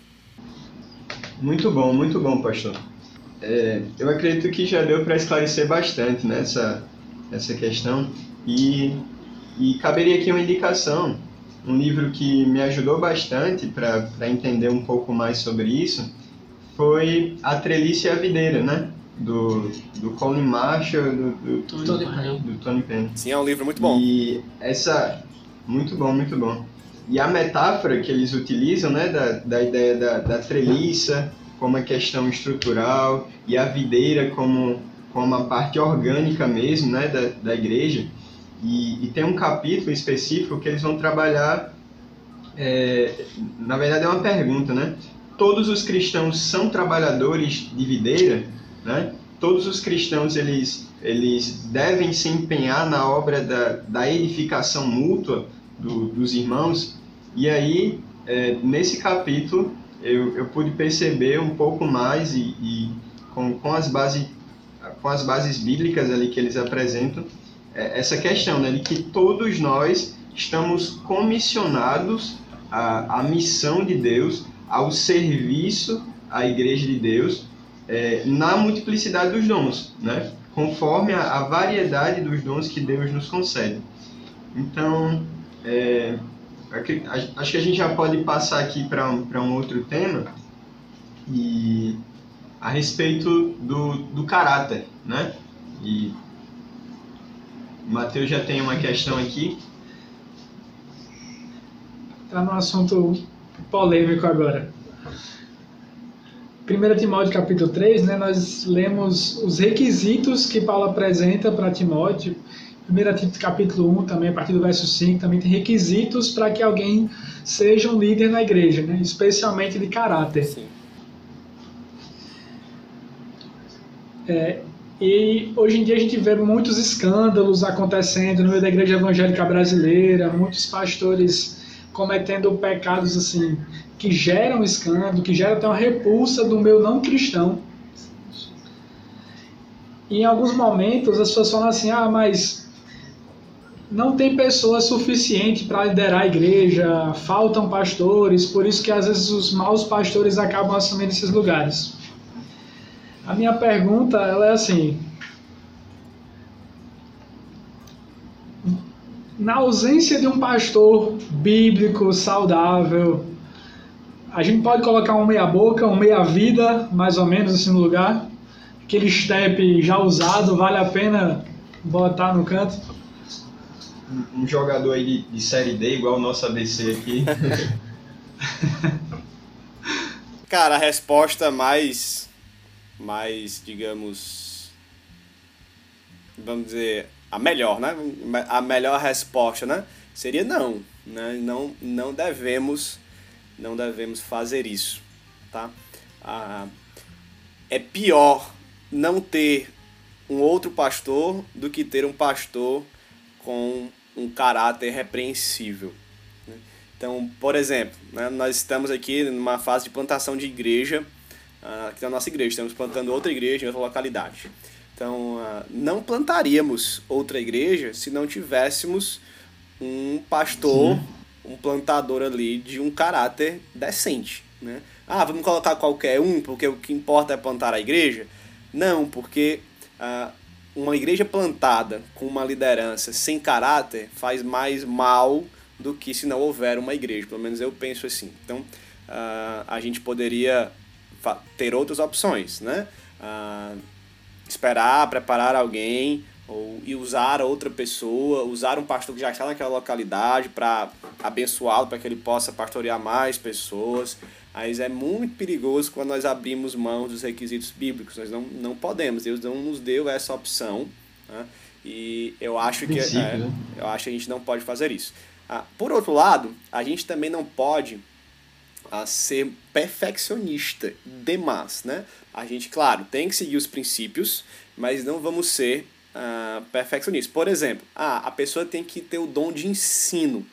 Muito bom, muito bom, pastor. É, eu acredito que já deu para esclarecer bastante nessa né, essa questão e, e caberia aqui uma indicação, um livro que me ajudou bastante para entender um pouco mais sobre isso foi A Trelice e a Videira, né? Do, do Colin Marshall, do, do, Tony, Penn. do Tony Penn. Sim, é um livro muito bom. E essa. Muito bom, muito bom. E a metáfora que eles utilizam, né, da, da ideia da, da treliça como uma questão estrutural e a videira como, como uma parte orgânica mesmo, né, da, da igreja. E, e tem um capítulo específico que eles vão trabalhar, é, na verdade é uma pergunta, né? Todos os cristãos são trabalhadores de videira? Né? Todos os cristãos eles, eles devem se empenhar na obra da, da edificação mútua do, dos irmãos. E aí, é, nesse capítulo, eu, eu pude perceber um pouco mais e, e com, com, as base, com as bases bíblicas ali que eles apresentam, é, essa questão né, de que todos nós estamos comissionados à, à missão de Deus, ao serviço à igreja de Deus, é, na multiplicidade dos dons, né? conforme a, a, variedade dos dons que Deus nos concede. Então, é, acho que a gente já pode passar aqui para um, outro tema e a respeito do, do caráter, né? E O Matheus já tem uma questão aqui. Está num assunto polêmico agora. 1 Timóteo capítulo 3, né, nós lemos os requisitos que Paulo apresenta para Timóteo. 1 Timóteo capítulo 1 também, a partir do verso 5, também tem requisitos para que alguém seja um líder na igreja, né, especialmente de caráter. Sim. É, e hoje em dia a gente vê muitos escândalos acontecendo no meio da igreja evangélica brasileira, muitos pastores cometendo pecados assim que geram escândalo, que geram até uma repulsa do meu não cristão. Em alguns momentos as pessoas falam assim: ah, mas não tem pessoas suficiente para liderar a igreja, faltam pastores, por isso que às vezes os maus pastores acabam assumindo esses lugares. A minha pergunta ela é assim: na ausência de um pastor bíblico saudável, a gente pode colocar um meia boca, um meia vida, mais ou menos assim no lugar. Aquele step já usado, vale a pena botar no canto. Um jogador aí de, de série D, igual o nosso ABC aqui. Cara, a resposta mais mais, digamos, vamos dizer, a melhor, né? A melhor resposta, né? Seria não, né? Não, não devemos, não devemos fazer isso, tá? Ah, é pior não ter um outro pastor do que ter um pastor com um caráter repreensível. né? Então, por exemplo, né, nós estamos aqui numa fase de plantação de igreja uh, aqui na nossa igreja. Estamos plantando outra igreja em outra localidade. Então, uh, não plantaríamos outra igreja se não tivéssemos um pastor, Sim. Um plantador ali de um caráter decente. Né? Ah, vamos colocar qualquer um porque o que importa é plantar a igreja? Não, porque uh, uma igreja plantada com uma liderança sem caráter faz mais mal do que se não houver uma igreja. Pelo menos eu penso assim. Então, uh, a gente poderia ter outras opções, né? Ah, esperar, preparar alguém ou e usar outra pessoa, usar um pastor que já está naquela localidade para abençoá-lo, para que ele possa pastorear mais pessoas. Mas é muito perigoso quando nós abrimos mão dos requisitos bíblicos. Nós não, não podemos. Deus não nos deu essa opção. Né? E eu acho que é, né? eu acho que a gente não pode fazer isso. Ah, por outro lado, a gente também não pode a ser perfeccionista demais, né? A gente, claro, tem que seguir os princípios, mas não vamos ser uh, perfeccionistas. Por exemplo, ah, a pessoa tem que ter o dom de ensino.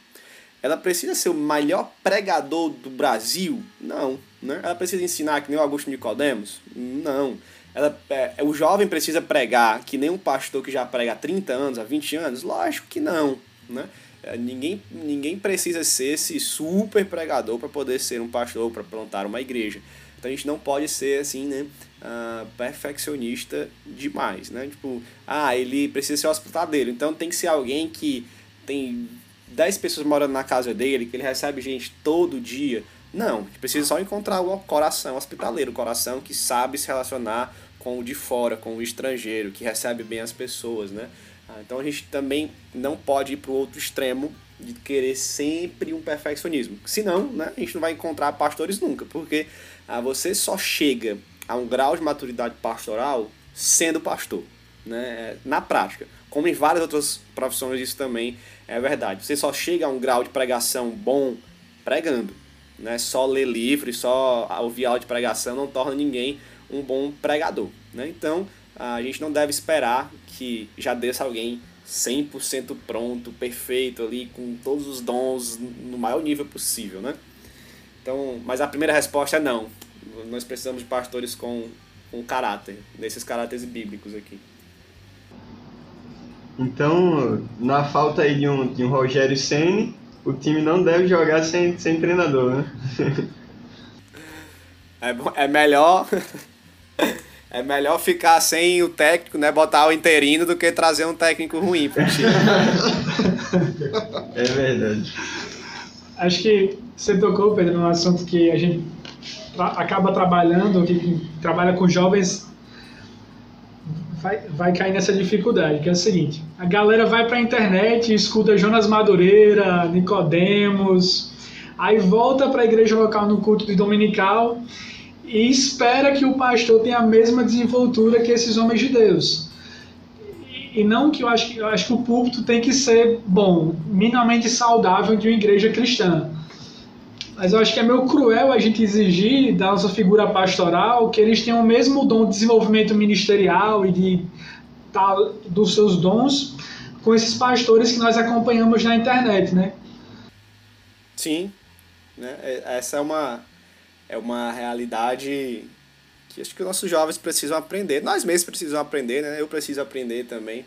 Ela precisa ser o melhor pregador do Brasil? Não. Né? Ela precisa ensinar que nem o Augusto Nicodemos? Não. Ela, é, o jovem precisa pregar que nem um pastor que já prega há 30 anos, há 20 anos? Lógico que não. Né? É, ninguém, ninguém precisa ser esse super pregador para poder ser um pastor, para plantar uma igreja. Então a gente não pode ser assim, né, uh, perfeccionista demais, né? Tipo, ah, ele precisa ser hospitaleiro, então tem que ser alguém que tem 10 pessoas morando na casa dele, que ele recebe gente todo dia. Não, precisa só encontrar o coração hospitaleiro, o coração que sabe se relacionar com o de fora, com o estrangeiro, que recebe bem as pessoas, né? Ah, então a gente também não pode ir para o outro extremo de querer sempre um perfeccionismo. Senão, né, a gente não vai encontrar pastores nunca, porque ah, você só chega a um grau de maturidade pastoral sendo pastor, né, na prática. Como em várias outras profissões isso também é verdade. Você só chega a um grau de pregação bom pregando. Né? Só ler livro, só ouvir aula de pregação não torna ninguém um bom pregador. Né? Então, a gente não deve esperar que já desça alguém 100% pronto, perfeito ali, com todos os dons no maior nível possível, né? Então, mas a primeira resposta é não. Nós precisamos de pastores com, com caráter, nesses caráteres bíblicos aqui. Então, na falta aí de um, de um Rogério Senni, o time não deve jogar sem, sem treinador, né? é, é melhor É melhor ficar sem o técnico, né? Botar o interino do que trazer um técnico ruim pro time. é verdade. Acho que você tocou, Pedro, num assunto que a gente tra acaba trabalhando, que trabalha com jovens, vai, vai cair nessa dificuldade, que é o seguinte: a galera vai para a internet, escuta Jonas Madureira, Nicodemos, aí volta para a igreja local no culto de dominical e espera que o pastor tenha a mesma desenvoltura que esses homens de Deus. E não que eu acho que eu acho que o púlpito tem que ser bom, minimamente saudável de uma igreja cristã. Mas eu acho que é meio cruel a gente exigir da nossa figura pastoral que eles tenham o mesmo dom de desenvolvimento ministerial e de tal dos seus dons com esses pastores que nós acompanhamos na internet, né? Sim, né? É, essa é uma é uma realidade que acho que os nossos jovens precisam aprender. Nós mesmos precisamos aprender, né? Eu preciso aprender também,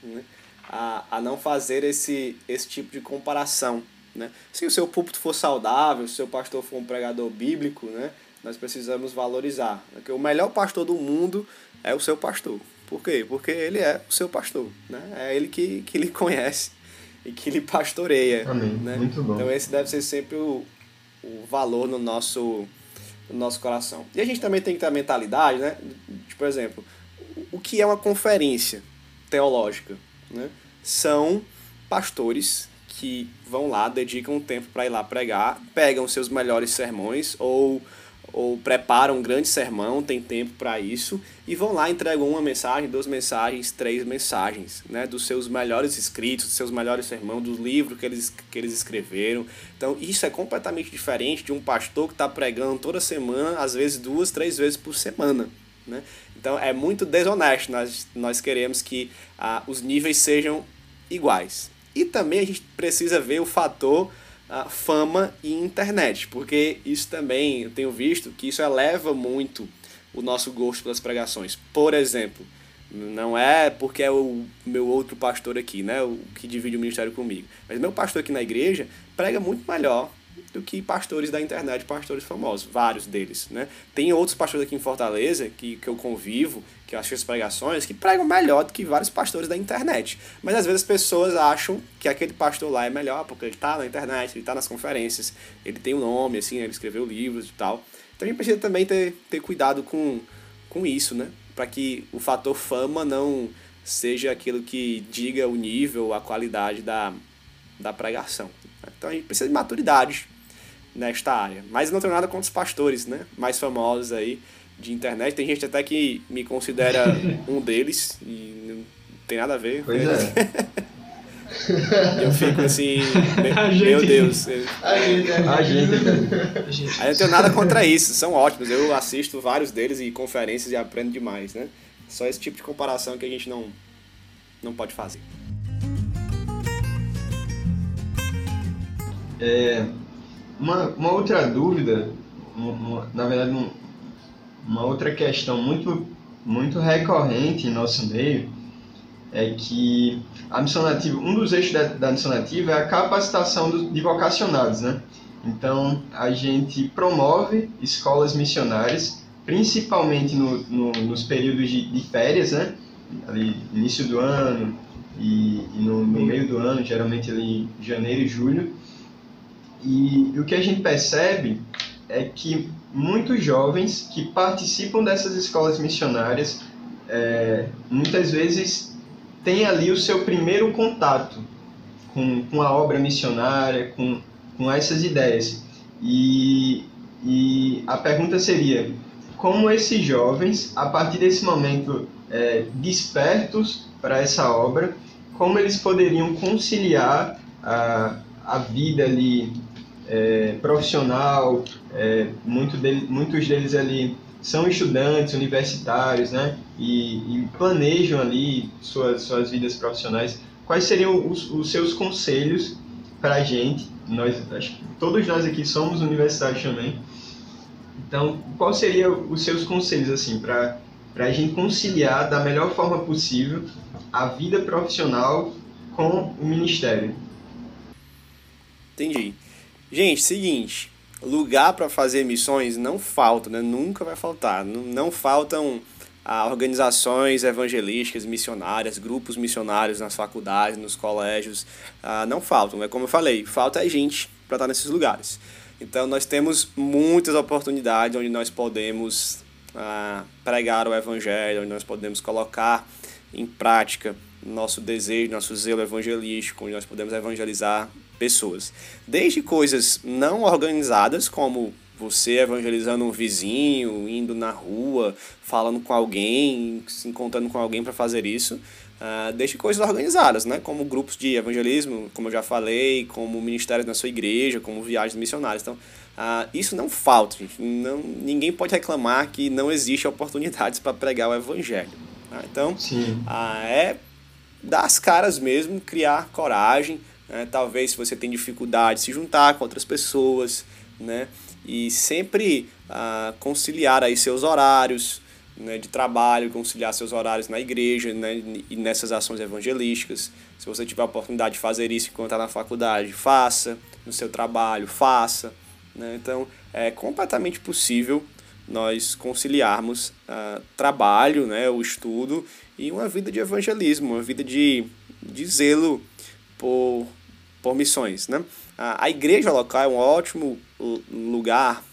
né? A, a não fazer esse, esse tipo de comparação né? Se o seu púlpito for saudável, se o seu pastor for um pregador bíblico, né? nós precisamos valorizar. Porque o melhor pastor do mundo é o seu pastor. Por quê? Porque ele é o seu pastor. Né? É ele que, que lhe conhece e que lhe pastoreia. Amém. Né? Muito bom. Então esse deve ser sempre o, o valor no nosso, no nosso coração. E a gente também tem que ter a mentalidade, né? De, por exemplo, o que é uma conferência teológica? Né? São pastores que vão lá, dedicam um tempo para ir lá pregar, pegam seus melhores sermões ou, ou preparam um grande sermão, tem tempo para isso, e vão lá, entregam uma mensagem, duas mensagens, três mensagens, né, dos seus melhores escritos, dos seus melhores sermões, dos livros que eles, que eles escreveram. Então, isso é completamente diferente de um pastor que está pregando toda semana, às vezes duas, três vezes por semana. Né? Então, é muito desonesto. Nós, nós queremos que ah, os níveis sejam iguais. E também a gente precisa ver o fator uh, fama e internet, porque isso também eu tenho visto que isso eleva muito o nosso gosto pelas pregações. Por exemplo, não é porque é o meu outro pastor aqui, né, o que divide o ministério comigo, mas meu pastor aqui na igreja prega muito melhor do que pastores da internet, pastores famosos, vários deles, né? Tem outros pastores aqui em Fortaleza que, que eu convivo, que eu acho as pregações, que pregam melhor do que vários pastores da internet. Mas às vezes as pessoas acham que aquele pastor lá é melhor porque ele está na internet, ele está nas conferências, ele tem um nome, assim, ele escreveu livros e tal. Então a gente precisa também ter, ter cuidado com, com isso, né? Para que o fator fama não seja aquilo que diga o nível, a qualidade da, da pregação. Então a gente precisa de maturidade nesta área. Mas não tenho nada contra os pastores, né? Mais famosos aí de internet. Tem gente até que me considera um deles e não tem nada a ver. Pois é. Eu fico assim, A meu gente- Deus. A gente, A gente, Gente, Aí eu não tenho nada contra isso, são ótimos. Eu assisto vários deles e conferências e aprendo demais, né? Só esse tipo de comparação que a gente não, não pode fazer. É, uma, uma outra dúvida, uma- na verdade, um- uma outra questão muito, muito recorrente em nosso meio é que a missão nativa, um dos eixos da, da missão nativa é a capacitação do- de vocacionados, né? Então, a gente promove escolas missionárias, principalmente no, no- nos períodos de, de férias, né? Ali, início do ano e, e no, no meio do ano, geralmente ali janeiro e julho. E, o que a gente percebe é que muitos jovens que participam dessas escolas missionárias é, muitas vezes têm ali o seu primeiro contato com, com a obra missionária, com, com essas ideias. E, e a pergunta seria: como esses jovens, a partir desse momento, é, despertos para essa obra, como eles poderiam conciliar a, a vida ali é, profissional, é, muito dele, muitos deles ali são estudantes universitários, né? E, e planejam ali suas, suas vidas profissionais. Quais seriam os, os seus conselhos para a gente? Nós, acho todos nós aqui somos universitários também. Então, qual seria os seus conselhos assim para para a gente conciliar da melhor forma possível a vida profissional com o ministério? Entendi. Gente, seguinte, lugar para fazer missões não falta, né? Nunca vai faltar. Não, não faltam ah, organizações evangelísticas, missionárias, grupos missionários nas faculdades, nos colégios. Ah, não faltam. É como eu falei, falta é gente para estar nesses lugares. Então nós temos muitas oportunidades onde nós podemos ah, pregar o evangelho, onde nós podemos colocar em prática nosso desejo, nosso zelo evangelístico, onde nós podemos evangelizar pessoas. Desde coisas não organizadas, como você evangelizando um vizinho, indo na rua, falando com alguém, se encontrando com alguém para fazer isso, uh, desde coisas organizadas, né? como grupos de evangelismo, como eu já falei, como ministérios na sua igreja, como viagens missionárias. Então, uh, isso não falta, gente. Não, ninguém pode reclamar que não existe oportunidades para pregar o evangelho. Tá? Então, uh, é dar as caras mesmo, criar coragem, né? talvez se você tem dificuldade, se juntar com outras pessoas, né? e sempre ah, conciliar aí seus horários né, de trabalho, conciliar seus horários na igreja né, e nessas ações evangelísticas. Se você tiver a oportunidade de fazer isso enquanto está na faculdade, faça. No seu trabalho, faça. Né? Então, é completamente possível nós conciliarmos uh, trabalho, né, o estudo e uma vida de evangelismo, uma vida de, de zelo por, por missões. Né? A, a igreja local é um ótimo lugar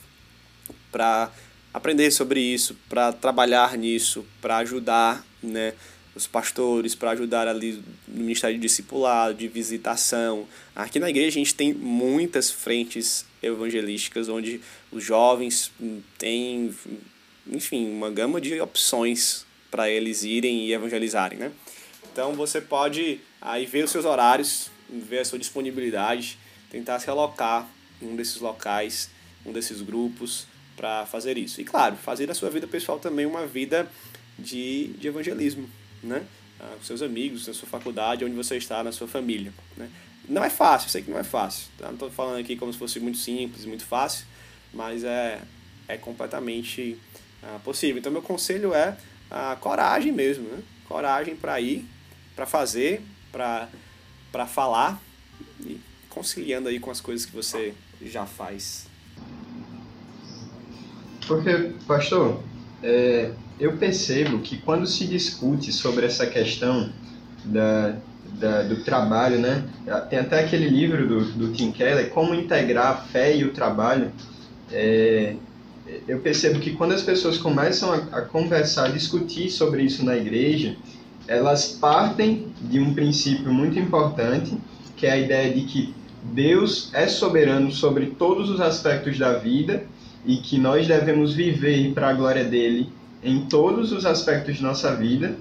para aprender sobre isso, para trabalhar nisso, para ajudar né, os pastores, para ajudar ali no Ministério de Discipulado, de visitação. Aqui na igreja a gente tem muitas frentes evangelísticas onde os jovens têm, enfim, uma gama de opções para eles irem e evangelizarem, né? Então você pode aí ver os seus horários, ver a sua disponibilidade, tentar se alocar em um desses locais, um desses grupos para fazer isso. E claro, fazer da sua vida pessoal também uma vida de, de evangelismo, né? Ah, com seus amigos, na sua faculdade, onde você está, na sua família, né? Não é fácil, eu sei que não é fácil. Tá? Não estou falando aqui como se fosse muito simples, muito fácil, mas é, é completamente ah, possível. Então, meu conselho é a coragem mesmo, né? Coragem para ir, para fazer, para falar e conciliando aí com as coisas que você já faz. Porque, pastor, é, eu percebo que quando se discute sobre essa questão da, da, do trabalho, né? Tem até aquele livro do, do Tim Keller, Como Integrar a Fé e o Trabalho. É, eu percebo que quando as pessoas começam a, a conversar, a discutir sobre isso na igreja, elas partem de um princípio muito importante, que é a ideia de que Deus é soberano sobre todos os aspectos da vida e que nós devemos viver para a glória dele em todos os aspectos de nossa vida,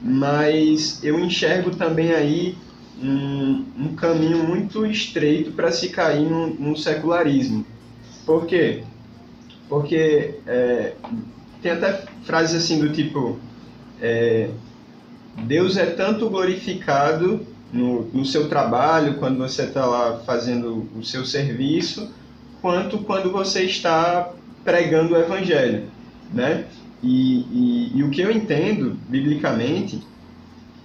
mas eu enxergo também aí um, um caminho muito estreito para se cair no, no, secularismo. Por quê? Porque é, tem até frases assim do tipo: é, Deus é tanto glorificado no, no seu trabalho, quando você está lá fazendo o seu serviço, quanto quando você está pregando o evangelho, né? E, e, e, o que eu entendo biblicamente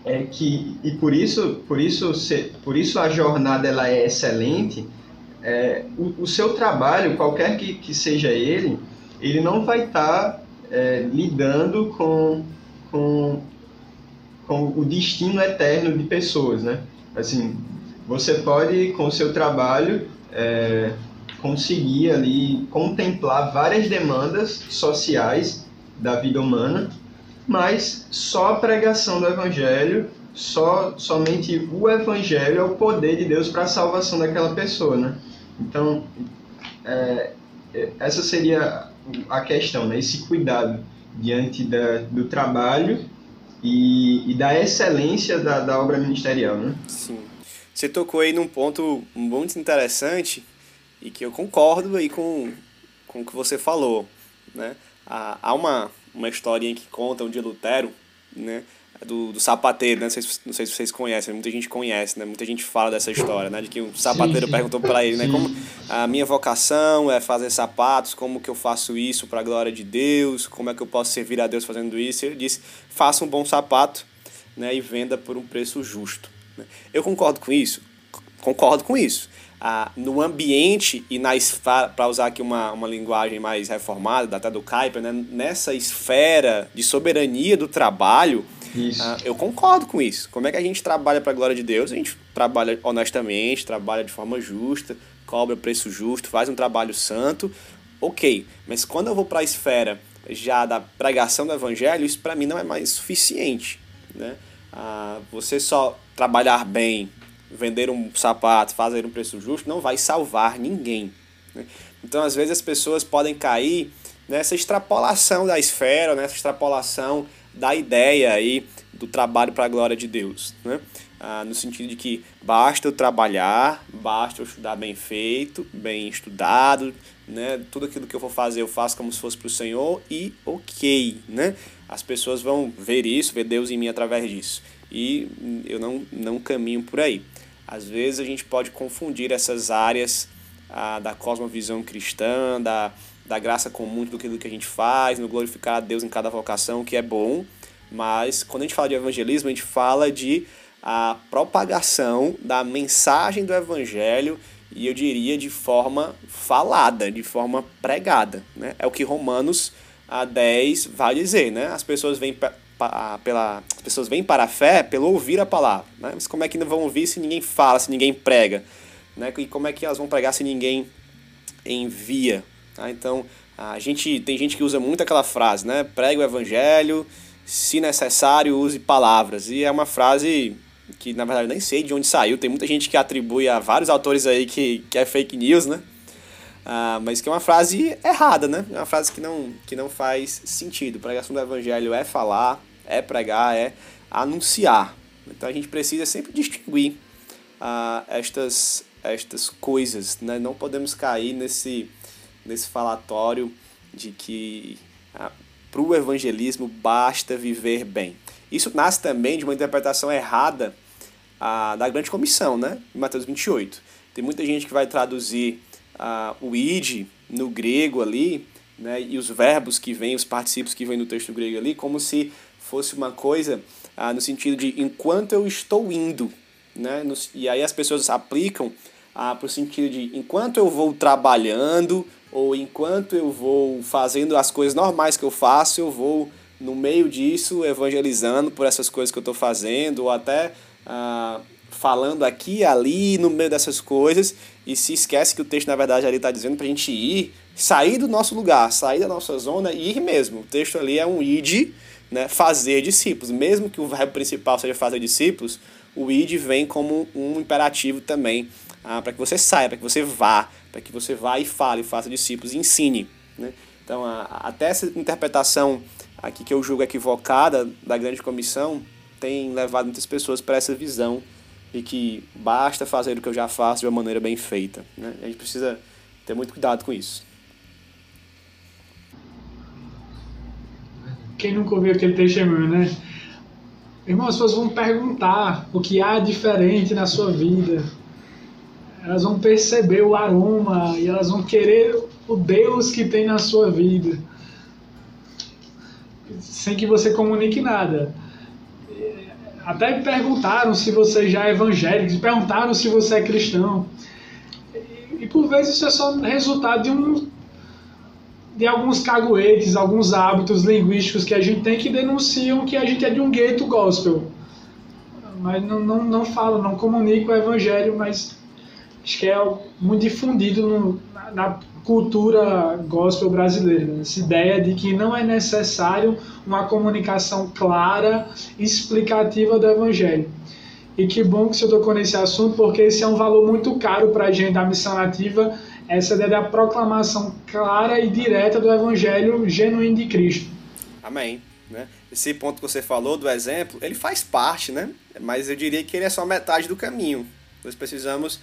é que e por isso por isso por isso a jornada ela é excelente é, o, o, seu trabalho qualquer que, que seja ele ele não vai estar tá, é, lidando com, com com o destino eterno de pessoas, né? Assim, você pode, com o seu trabalho, é, conseguir ali contemplar várias demandas sociais da vida humana, mas só a pregação do Evangelho, só somente o Evangelho é o poder de Deus para a salvação daquela pessoa, né? Então, é, essa seria a questão, né? Esse cuidado diante da, do trabalho e, e da excelência da, da obra ministerial, né? Sim. Você tocou aí num ponto muito interessante e que eu concordo aí com, com o que você falou, né? Há uma, uma historinha que contam de Lutero, né? Do, do sapateiro, né? Não sei, se, não sei se vocês conhecem, muita gente conhece, né? Muita gente fala dessa história, né? De que o sapateiro sim, perguntou para ele, né? Como a minha vocação é fazer sapatos, como que eu faço isso para a glória de Deus, como é que eu posso servir a Deus fazendo isso? E ele disse, faça um bom sapato, né? E venda por um preço justo. Né? Eu concordo com isso? Concordo com isso. Ah, no ambiente e na esfera, para usar aqui uma, uma linguagem mais reformada, até do Kuiper, né? nessa esfera de soberania do trabalho, ah, eu concordo com isso. Como é que a gente trabalha para a glória de Deus? A gente trabalha honestamente, trabalha de forma justa, cobra preço justo, faz um trabalho santo, ok. Mas quando eu vou para a esfera já da pregação do evangelho, isso para mim não é mais suficiente, né? Ah, você só trabalhar bem, vender um sapato, fazer um preço justo, não vai salvar ninguém. Né? Então, às vezes, as pessoas podem cair nessa extrapolação da esfera, nessa extrapolação da ideia aí do trabalho para a glória de Deus. Né? Ah, no sentido de que basta eu trabalhar, basta eu estudar bem feito, bem estudado, né? tudo aquilo que eu for fazer eu faço como se fosse para o Senhor e ok. Né? As pessoas vão ver isso, ver Deus em mim através disso. E eu não, não caminho por aí. Às vezes a gente pode confundir essas áreas ah, da cosmovisão cristã, da, da graça comum do que a gente faz, no glorificar a Deus em cada vocação, que é bom, mas quando a gente fala de evangelismo, a gente fala de a propagação da mensagem do evangelho e eu diria de forma falada, de forma pregada. Né? É o que Romanos a 10 vai dizer. Né? As pessoas vêm pela as pessoas vêm para a fé pelo ouvir a palavra. Né? Mas como é que não vão ouvir se ninguém fala, se ninguém prega? Né? E como é que elas vão pregar se ninguém envia? Tá? Então, a gente tem gente que usa muito aquela frase, né? Pregue o evangelho, se necessário, use palavras. E é uma frase que, na verdade, nem sei de onde saiu. Tem muita gente que atribui a vários autores aí que, que é fake news, né? Ah, mas que é uma frase errada, né? É uma frase que não, que não faz sentido. Pregação do evangelho é falar, é pregar, é anunciar. Então a gente precisa sempre distinguir ah, estas, estas coisas, né? Não podemos cair nesse, nesse falatório de que ah, para o evangelismo basta viver bem. Isso nasce também de uma interpretação errada ah, da grande comissão, né? Em Mateus 28. Tem muita gente que vai traduzir ah, o id no grego ali, né? E os verbos que vêm, os particípios que vêm no texto grego ali, como se fosse uma coisa ah, no sentido de enquanto eu estou indo, né? e aí as pessoas aplicam ah, para o sentido de enquanto eu vou trabalhando ou enquanto eu vou fazendo as coisas normais que eu faço, eu vou no meio disso evangelizando por essas coisas que eu estou fazendo ou até ah, falando aqui e ali no meio dessas coisas e se esquece que o texto na verdade ali está dizendo para a gente ir, sair do nosso lugar, sair da nossa zona e ir mesmo. O texto ali é um id né, fazer discípulos. Mesmo que o verbo principal seja fazer discípulos, o id vem como um imperativo também ah, para que você saia, para que você vá, para que você vá e fale, faça discípulos e ensine. Né? Então, a, até essa interpretação aqui que eu julgo equivocada da grande comissão tem levado muitas pessoas para essa visão de que basta fazer o que eu já faço de uma maneira bem feita. Né? A gente precisa ter muito cuidado com isso. Quem nunca ouviu aquele testemunho, né? Irmãos, as pessoas vão perguntar o que há diferente na sua vida. Elas vão perceber o aroma e elas vão querer o Deus que tem na sua vida. Sem que você comunique nada. Até perguntaram se você já é evangélico, perguntaram se você é cristão. E por vezes isso é só resultado de um de alguns caguetes, alguns hábitos linguísticos que a gente tem que denunciam que a gente é de um gueto gospel. Mas não, não, não fala, não comunica o evangelho, mas acho que é muito difundido no, na, na, cultura gospel brasileira. Né? Essa ideia de que não é necessário uma comunicação clara, explicativa do evangelho. E que bom que você tocou nesse assunto, porque esse é um valor muito caro para a gente da missão nativa essa ideia da proclamação clara e direta do evangelho genuíno de Cristo. Amém. Né? Esse ponto que você falou do exemplo, ele faz parte, né? Mas eu diria que ele é só metade do caminho. Nós precisamos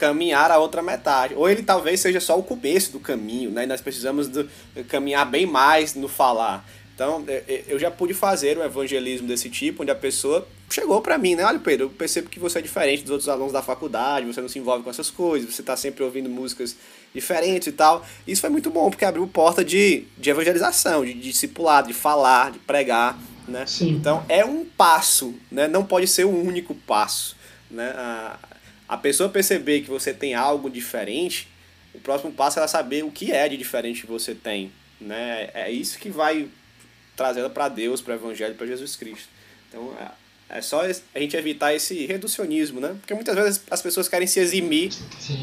caminhar a outra metade. Ou ele talvez seja só o começo do caminho, né? E nós precisamos do, caminhar bem mais no falar. Então, é, é, eu já pude fazer um evangelismo desse tipo, onde a pessoa chegou para mim, né? Olha, Pedro, eu percebo que você é diferente dos outros alunos da faculdade, você não se envolve com essas coisas, você está sempre ouvindo músicas diferentes e tal. Isso foi muito bom, porque abriu porta de, de evangelização, de, de discipulado, de falar, de pregar, né? Sim. Então, é um passo, né? Não pode ser o único passo, né? A, a pessoa perceber que você tem algo diferente, o próximo passo é ela saber o que é de diferente que você tem, né? É isso que vai trazê-la para Deus, para o Evangelho, para Jesus Cristo. Então, é, é só a gente evitar esse reducionismo, né? Porque muitas vezes as pessoas querem se eximir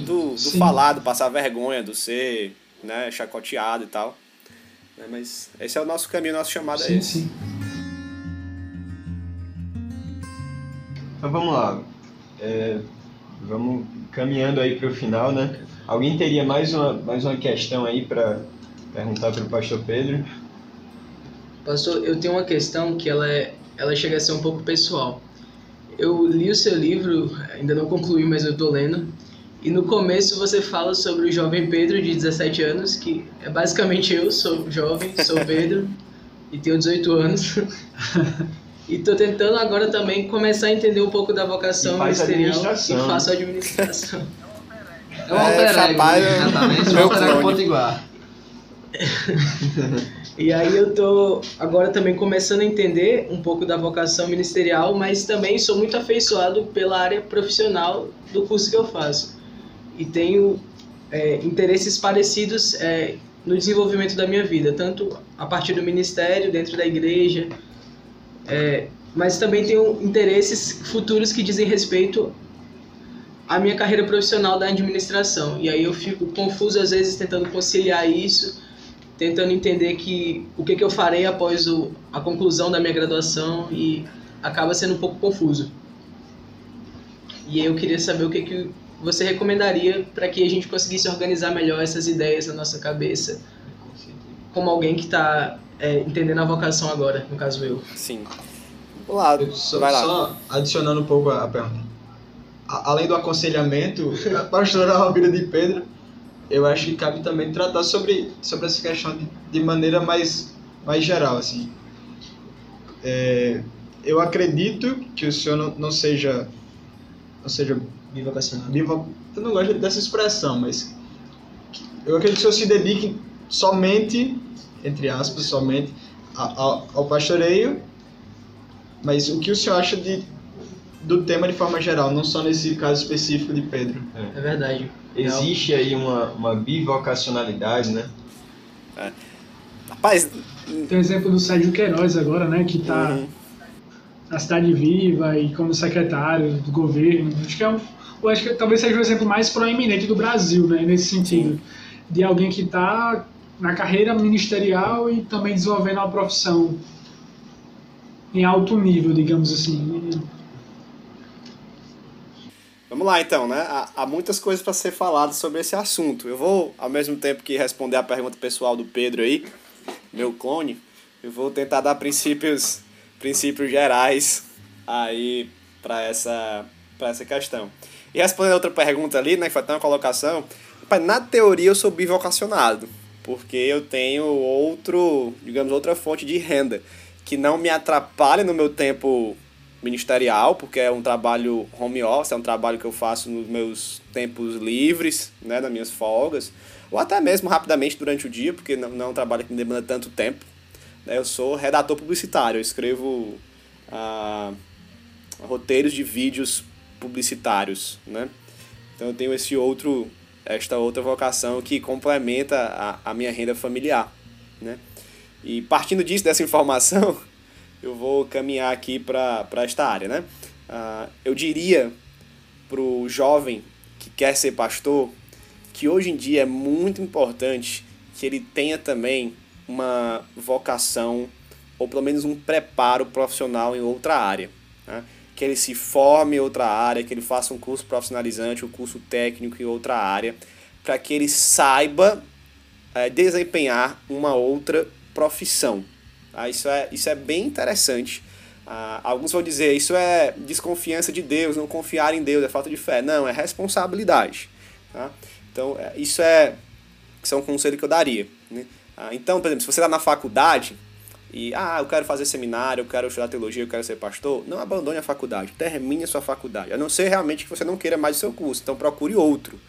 do, do falado, passar vergonha, do ser né, chacoteado e tal. Né? Mas esse é o nosso caminho, nosso chamado sim, é esse. Sim. Então vamos lá. É, vamos caminhando aí para o final, né? Alguém teria mais uma, mais uma questão aí para perguntar para o pastor Pedro? Pastor, eu tenho uma questão que ela, é, ela chega a ser um pouco pessoal. Eu li o seu livro, ainda não concluí, mas eu estou lendo. E no começo você fala sobre o jovem Pedro de 17 anos, que é basicamente eu, sou jovem, sou Pedro e tenho 18 anos. e estou tentando agora também começar a entender um pouco da vocação e ministerial e faço administração. É um alter ego, rapaz, exatamente, um ego potiguar. E aí eu tô agora também começando a entender um pouco da vocação ministerial, mas também sou muito afeiçoado pela área profissional do curso que eu faço. E tenho é, interesses parecidos é, no desenvolvimento da minha vida, tanto a partir do ministério, dentro da igreja, é, mas também tenho interesses futuros que dizem respeito à minha carreira profissional da administração. E aí eu fico confuso às vezes tentando conciliar isso tentando entender que o que, que eu farei após o, a conclusão da minha graduação e acaba sendo um pouco confuso. E eu queria saber o que, que você recomendaria para que a gente conseguisse organizar melhor essas ideias na nossa cabeça, como alguém que está é, entendendo a vocação agora, no caso eu. Sim. Vamos lá, só, vai lá. Só adicionando um pouco a, pergunta. além do aconselhamento, a pastoral vida de Pedro eu acho que cabe também tratar sobre, sobre essa questão de, de maneira mais, mais geral, assim. É, eu acredito que o senhor não, não seja não seja bivocacional. Bivo, eu não gosto dessa expressão, mas eu acredito que o senhor se dedique somente, entre aspas, somente ao, ao pastoreio, mas o que o senhor acha de, do tema de forma geral, não só nesse caso específico de Pedro? É, é verdade. Existe aí uma, uma bivocacionalidade, né? É. Rapaz. Tem o exemplo do Sérgio Queiroz agora, né? Que está uhum. na Cidade Viva e como secretário do governo. Acho que é um. Eu acho que talvez seja o exemplo mais proeminente do Brasil, né? Nesse sentido. Sim. De alguém que está na carreira ministerial e também desenvolvendo uma profissão em alto nível, digamos assim. Vamos lá então, né? Há, muitas coisas para ser falado sobre esse assunto. Eu vou, ao mesmo tempo que responder a pergunta pessoal do Pedro aí, meu clone, eu vou tentar dar princípios, princípios gerais aí para essa, para essa questão. E respondendo a outra pergunta ali, né, que foi até uma colocação, na teoria eu sou bivocacionado, porque eu tenho outro, digamos, outra fonte de renda que não me atrapalha no meu tempo ministerial, porque é um trabalho home office, é um trabalho que eu faço nos meus tempos livres, né, nas minhas folgas, ou até mesmo rapidamente durante o dia, porque não, não é um trabalho que me demanda tanto tempo. Né, eu sou redator publicitário, eu escrevo ah, roteiros de vídeos publicitários, né? Então eu tenho esse outro, esta outra vocação que complementa a, a minha renda familiar, né? E partindo disso, dessa informação, eu vou caminhar aqui para esta área, né? Uh, eu diria para o jovem que quer ser pastor que hoje em dia é muito importante que ele tenha também uma vocação ou pelo menos um preparo profissional em outra área. Né? Que ele se forme em outra área, que ele faça um curso profissionalizante, um curso técnico em outra área, para que ele saiba é, desempenhar uma outra profissão. Ah, isso, é, isso é bem interessante. Ah, alguns vão dizer isso é desconfiança de Deus, não confiar em Deus, é falta de fé. Não, é responsabilidade. Tá? Então, isso é, isso é um conselho que eu daria. Né? Ah, então, por exemplo, se você está na faculdade e, ah, eu quero fazer seminário, eu quero estudar teologia, eu quero ser pastor, não abandone a faculdade, termine a sua faculdade. A não ser realmente que você não queira mais o seu curso, então procure outro.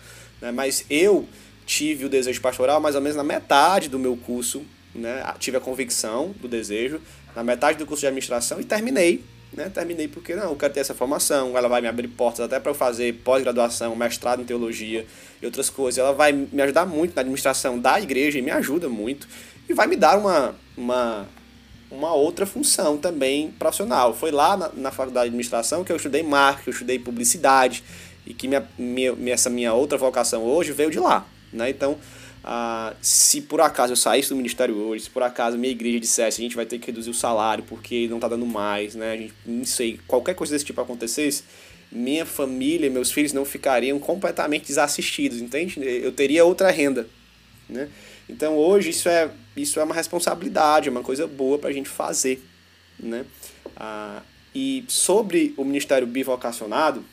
Né? Mas eu tive o desejo pastoral mais ou menos na metade do meu curso né? Tive a convicção do desejo na metade do curso de administração e terminei. Né? Terminei porque não, eu quero ter essa formação, ela vai me abrir portas até para eu fazer pós-graduação, mestrado em teologia e outras coisas. Ela vai me ajudar muito na administração da igreja e me ajuda muito e vai me dar uma, uma, uma outra função também profissional. Foi lá na, na faculdade de administração que eu estudei marketing, eu estudei publicidade e que minha, minha, essa minha outra vocação hoje veio de lá. Né? Então, ah, se por acaso eu saísse do ministério hoje, se por acaso minha igreja dissesse a gente vai ter que reduzir o salário porque não está dando mais, né? A gente, não sei, qualquer coisa desse tipo acontecesse, minha família, meus filhos não ficariam completamente desassistidos, entende? Eu teria outra renda, né? Então hoje isso é, isso é uma responsabilidade, é uma coisa boa para a gente fazer, né? Ah, e sobre o ministério bivocacionado,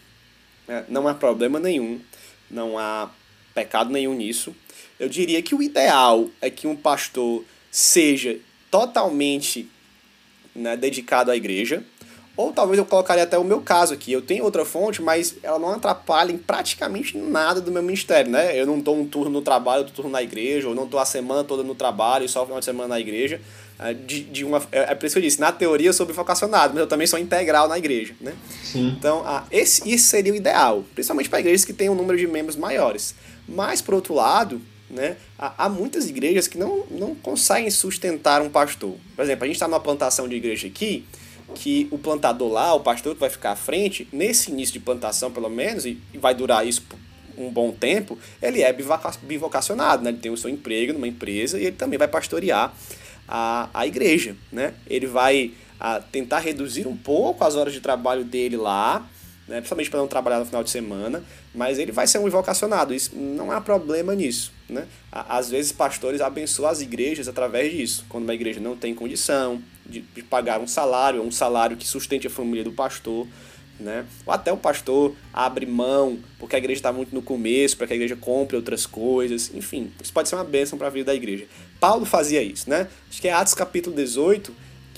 é, não há problema nenhum, não há pecado nenhum nisso. Eu diria que o ideal é que um pastor seja totalmente né, dedicado à igreja, ou talvez eu colocaria até o meu caso aqui. Eu tenho outra fonte, mas ela não atrapalha em praticamente nada do meu ministério, né? Eu não dou um turno no trabalho, outro turno na igreja, ou não estou a semana toda no trabalho e só o final de semana na igreja. É, de, de uma, é, é por isso que eu disse, na teoria eu sou bivocacionado, mas eu também sou integral na igreja, né? Sim. Então, ah, esse, esse seria o ideal, principalmente para igrejas que têm um número de membros maiores. Mas, por outro lado, né, há, há muitas igrejas que não, não conseguem sustentar um pastor. Por exemplo, a gente está numa plantação de igreja aqui, que o plantador lá, o pastor que vai ficar à frente, nesse início de plantação pelo menos, e vai durar isso um bom tempo, ele é bivocacionado, né? ele tem o seu emprego numa empresa e ele também vai pastorear a, a igreja. Né? Ele vai a, tentar reduzir um pouco as horas de trabalho dele lá, né? principalmente para não trabalhar no final de semana, mas ele vai ser um vocacionado, isso não há problema nisso. Né? Às vezes pastores abençoam as igrejas através disso, quando uma igreja não tem condição de, de pagar um salário, um salário que sustente a família do pastor, né? Ou até o pastor abre mão, porque a igreja está muito no começo, para que a igreja compre outras coisas, enfim, isso pode ser uma bênção para a vida da igreja. Paulo fazia isso, né? Acho que é Atos capítulo 18,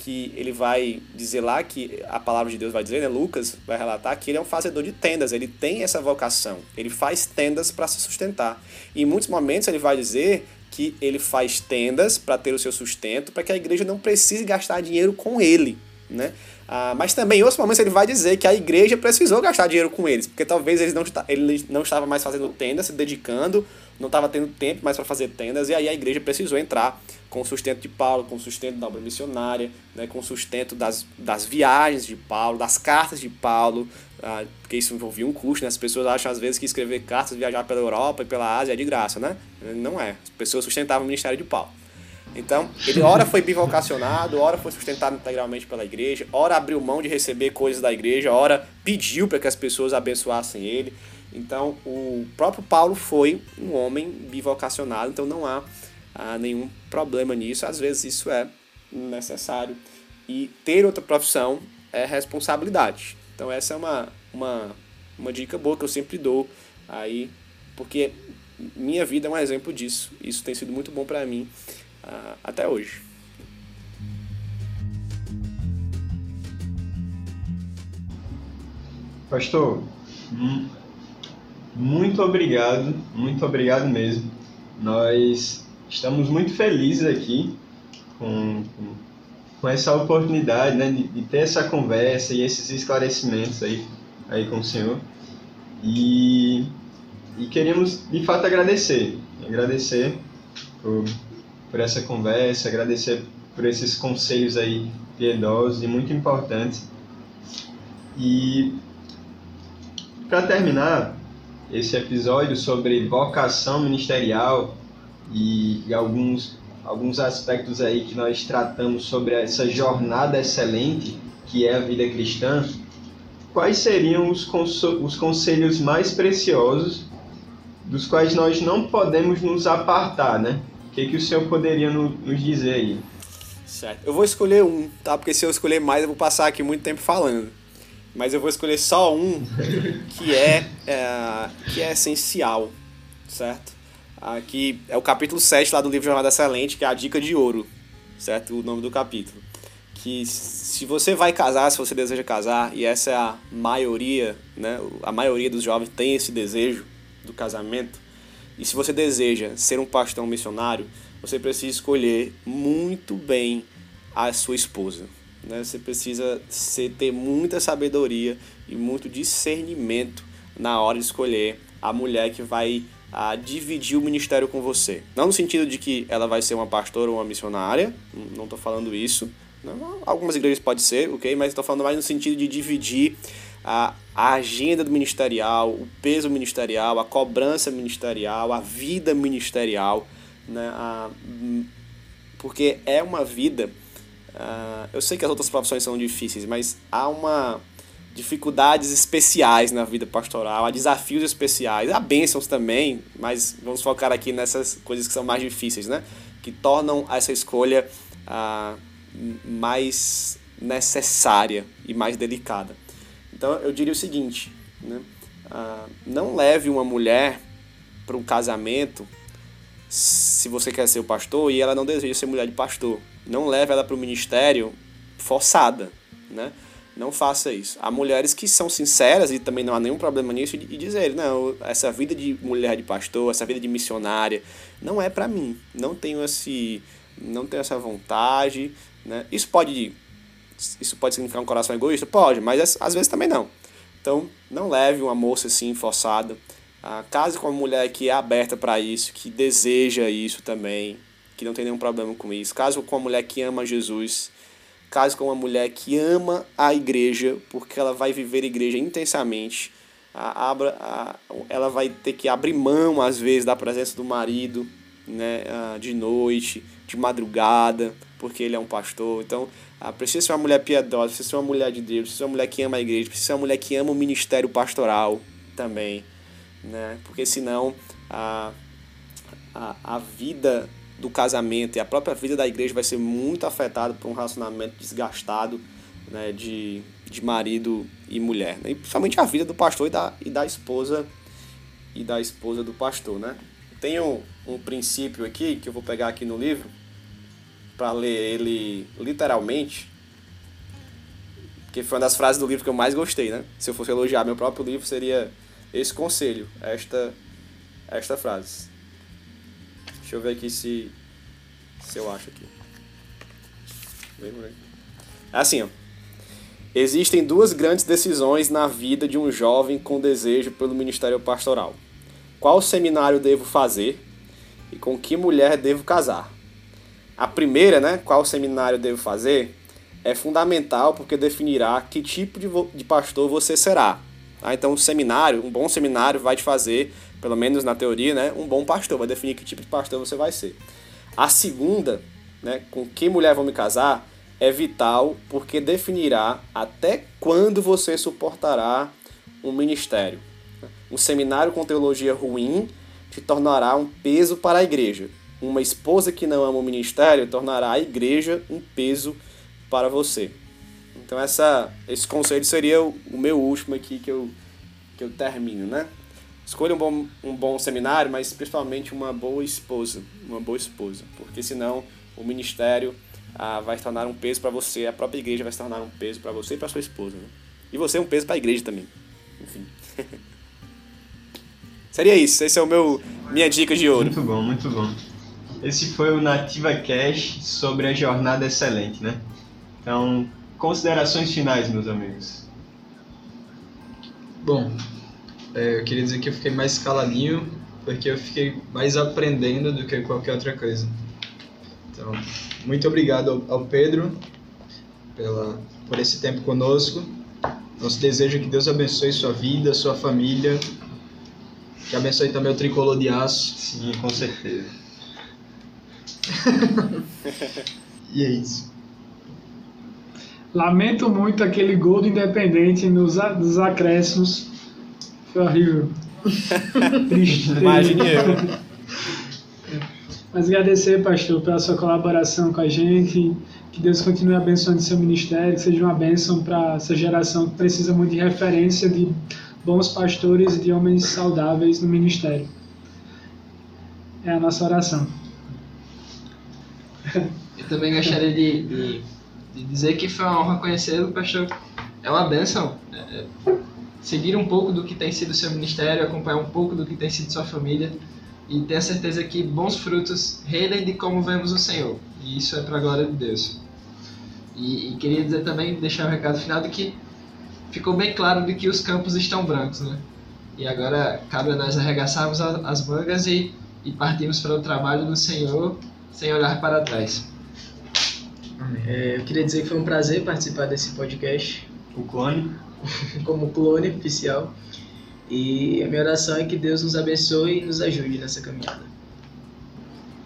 que ele vai dizer lá que a palavra de Deus vai dizer, né? Lucas vai relatar que ele é um fazedor de tendas, ele tem essa vocação, ele faz tendas para se sustentar. E em muitos momentos ele vai dizer que ele faz tendas para ter o seu sustento, para que a igreja não precise gastar dinheiro com ele, né? Ah, mas também em outros momentos ele vai dizer que a igreja precisou gastar dinheiro com eles, porque talvez eles não, ele não estava mais fazendo tendas, se dedicando, não estava tendo tempo mais para fazer tendas, e aí a igreja precisou entrar com o sustento de Paulo, com o sustento da obra missionária, né, com o sustento das, das viagens de Paulo, das cartas de Paulo, ah, porque isso envolvia um custo, né? As pessoas acham às vezes que escrever cartas, viajar pela Europa e pela Ásia é de graça, né? Não é. As pessoas sustentavam o ministério de Paulo. Então, ele ora foi bivocacionado, ora foi sustentado integralmente pela igreja, ora abriu mão de receber coisas da igreja, ora pediu para que as pessoas abençoassem ele. Então, o próprio Paulo foi um homem bivocacionado, então não há, há nenhum problema nisso. Às vezes isso é necessário. E ter outra profissão é responsabilidade. Então, essa é uma, uma, uma dica boa que eu sempre dou aí, porque minha vida é um exemplo disso. Isso tem sido muito bom para mim uh, até hoje. Pastor, muito obrigado, muito obrigado mesmo. Nós estamos muito felizes aqui com, com, com essa oportunidade né, de, de, ter essa conversa e esses esclarecimentos aí, aí com o senhor. E, e queríamos de fato agradecer, agradecer por por essa conversa, agradecer por esses conselhos aí piedosos e muito importantes. E para terminar esse episódio sobre vocação ministerial e, e, alguns alguns aspectos aí que nós tratamos sobre essa jornada excelente que é a vida cristã, quais seriam os, os conselhos mais preciosos dos quais nós não podemos nos apartar, né? que, que o senhor poderia no, nos dizer aí? Certo. Eu vou escolher um, tá? Porque se eu escolher mais, eu vou passar aqui muito tempo falando. Mas eu vou escolher só um que é, é que é essencial, certo? Aqui é o capítulo 7 lá do livro Jornada Excelente, que é a dica de ouro, certo? O nome do capítulo. Que se você vai casar, se você deseja casar, e essa é a maioria, né? A maioria dos jovens tem esse desejo do casamento, e se você deseja ser um pastor missionário, você precisa escolher muito bem a sua esposa. Né? Você precisa ser, ter muita sabedoria e muito discernimento na hora de escolher a mulher que vai a, dividir o ministério com você. Não no sentido de que ela vai ser uma pastora ou uma missionária, não estou falando isso. Não, algumas igrejas pode ser, ok? Mas estou falando mais no sentido de dividir a, a agenda do ministerial, o peso ministerial, a cobrança ministerial, a vida ministerial né? A, porque é uma vida. Uh, eu sei que as outras profissões são difíceis, mas há uma dificuldades especiais na vida pastoral, há desafios especiais, há bênçãos também, mas vamos focar aqui nessas coisas que são mais difíceis, né? Que tornam essa escolha uh, mais necessária e mais delicada. Então eu diria o seguinte, né? Uh, não leve uma mulher para um casamento se você quer ser o pastor e ela não deseja ser mulher de pastor. Não leve ela para o ministério forçada, né? Não faça isso. Há mulheres que são sinceras e também não há nenhum problema nisso e dizer, não, essa vida de mulher de pastor, essa vida de missionária, não é para mim. Não tenho esse, não tenho essa vontade, né? Isso pode, isso pode significar um coração egoísta, pode, mas às vezes também não. Então, não leve uma moça assim forçada. Ah, case com uma mulher que é aberta para isso, que deseja isso também, que não tem nenhum problema com isso. Case com uma mulher que ama Jesus Case com uma mulher que ama a igreja, porque ela vai viver a igreja intensamente. A, a, ela vai ter que abrir mão, às vezes, da presença do marido, né, de noite, de madrugada, porque ele é um pastor. Então, precisa ser uma mulher piedosa, precisa ser uma mulher de Deus, precisa ser uma mulher que ama a igreja, precisa ser uma mulher que ama o ministério pastoral também. Né? Porque senão a, a, a vida do casamento e a própria vida da igreja vai ser muito afetada por um relacionamento desgastado né, de, de marido e mulher. Né? E principalmente a vida do pastor e da, e da esposa e da esposa do pastor. Né? Tem um, um princípio aqui que eu vou pegar aqui no livro para ler ele literalmente, que foi uma das frases do livro que eu mais gostei. Né? Se eu fosse elogiar meu próprio livro, seria esse conselho, esta, esta frase. Deixa eu ver aqui se, se eu acho aqui. É assim, ó. Existem duas grandes decisões na vida de um jovem com desejo pelo ministério pastoral. Qual seminário devo fazer e com que mulher devo casar? A primeira, né, qual seminário devo fazer, é fundamental porque definirá que tipo de, de pastor você será. Tá? Então, um seminário, um bom seminário vai te fazer pelo menos na teoria, né, um bom pastor, vai definir que tipo de pastor você vai ser. A segunda, né, com que mulher vou me casar, é vital porque definirá até quando você suportará um ministério. Um seminário com teologia ruim te tornará um peso para a igreja. Uma esposa que não ama o ministério tornará a igreja um peso para você. Então essa, esse conselho seria o, o meu último aqui que eu, que eu termino, né? Escolha um bom, um bom seminário, mas principalmente uma boa esposa, uma boa esposa, porque senão o ministério ah, vai se tornar um peso para você, a própria igreja vai se tornar um peso para você e para sua esposa, né? E você é um peso para a igreja também. Enfim. Seria isso, esse é o meu minha dica de ouro. Muito bom, muito bom. Esse foi o Nativa Cash sobre a jornada excelente, né? Então, considerações finais, meus amigos. Bom, é, eu queria dizer que eu fiquei mais caladinho, porque eu fiquei mais aprendendo do que qualquer outra coisa. Então, muito obrigado ao, ao Pedro pela, por esse tempo conosco. Nosso desejo é que Deus abençoe sua vida, sua família, que abençoe também o tricolor de aço. Sim, com certeza. e é isso. Lamento muito aquele gol do Independente nos, nos acréscimos foi horrível. Triste. Imagine eu. Mas agradecer, pastor, pela sua colaboração com a gente. Que Deus continue abençoando seu ministério, que seja uma bênção para essa geração que precisa muito de referência de bons pastores e de homens saudáveis no ministério. É a nossa oração. Eu também gostaria de, de, de dizer que foi uma honra conhecê-lo, pastor. É uma bênção. É, é seguir um pouco do que tem sido seu ministério, acompanhar um pouco do que tem sido sua família e ter a certeza que bons frutos rendem de como vemos o Senhor. E isso é para a glória de Deus. E, e, queria dizer também, deixar o um recado final de que ficou bem claro de que os campos estão brancos, né? E agora cabe a nós arregaçarmos as mangas e, e partirmos para o trabalho do Senhor sem olhar para trás. É, eu queria dizer que foi um prazer participar desse podcast. O clone. como clone oficial. E a minha oração é que Deus nos abençoe e nos ajude nessa caminhada.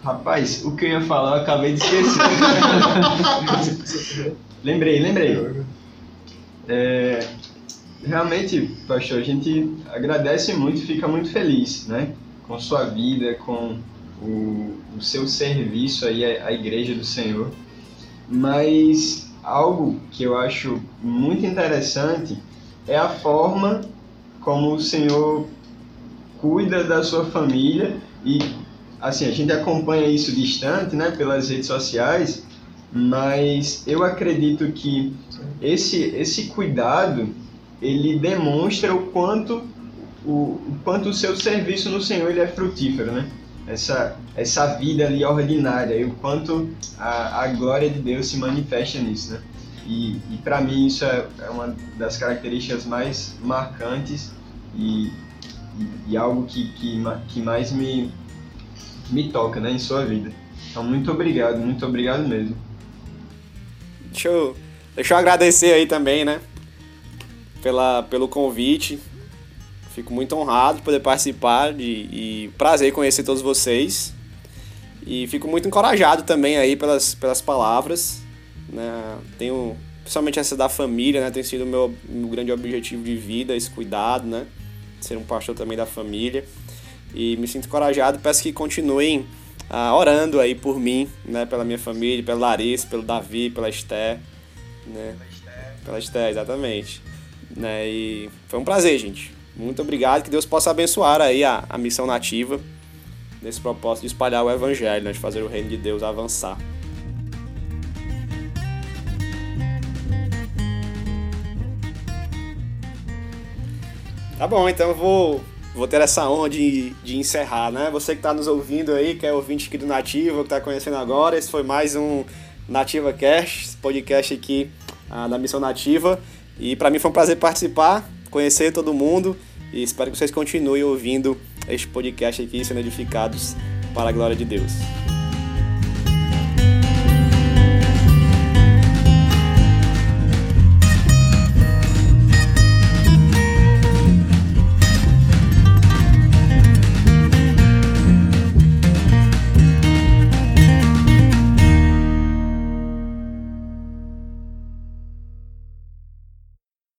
Rapaz, o que eu ia falar eu acabei de esquecer. lembrei, lembrei. É, realmente, pastor, a gente agradece muito e fica muito feliz, né? Com sua vida, com o, o seu serviço aí à, à Igreja do Senhor. Mas algo que eu acho muito interessante é a forma como o Senhor cuida da sua família e assim a gente acompanha isso distante, né, pelas redes sociais, mas eu acredito que esse esse cuidado ele demonstra o quanto o, o quanto o seu serviço no Senhor ele é frutífero, né? Essa essa vida ali ordinária e o quanto a, a glória de Deus se manifesta nisso, né? E, e para mim isso é, é, uma das características mais marcantes e, e, e algo que, que, que mais me, me toca né, em sua vida. Então, muito obrigado, muito obrigado mesmo. Deixa eu, deixa eu agradecer aí também, né? Pela, pelo convite. Fico muito honrado de poder participar de, e prazer conhecer todos vocês. E fico muito encorajado também aí pelas, pelas palavras. Né? Tenho, principalmente essa da família, né? Tem sido o meu, meu grande objetivo de vida, esse cuidado, né? Ser um pastor também da família. E me sinto encorajado, peço que continuem ah, orando aí por mim, né? Pela minha família, pela Larissa, pelo Davi, pela Esté, né? Pela Esté, exatamente. Né? E foi um prazer, gente. Muito obrigado, que Deus possa abençoar aí a, a missão nativa nesse propósito de espalhar o evangelho, né? de fazer o reino de Deus avançar. Tá bom, então eu vou, vou ter essa honra de, de encerrar, né? Você que está nos ouvindo aí, que é ouvinte aqui do Nativa, que está conhecendo agora, esse foi mais um Nativa Cast, podcast aqui ah, da Missão Nativa. E para mim foi um prazer participar, conhecer todo mundo e espero que vocês continuem ouvindo este podcast aqui, sendo edificados para a glória de Deus.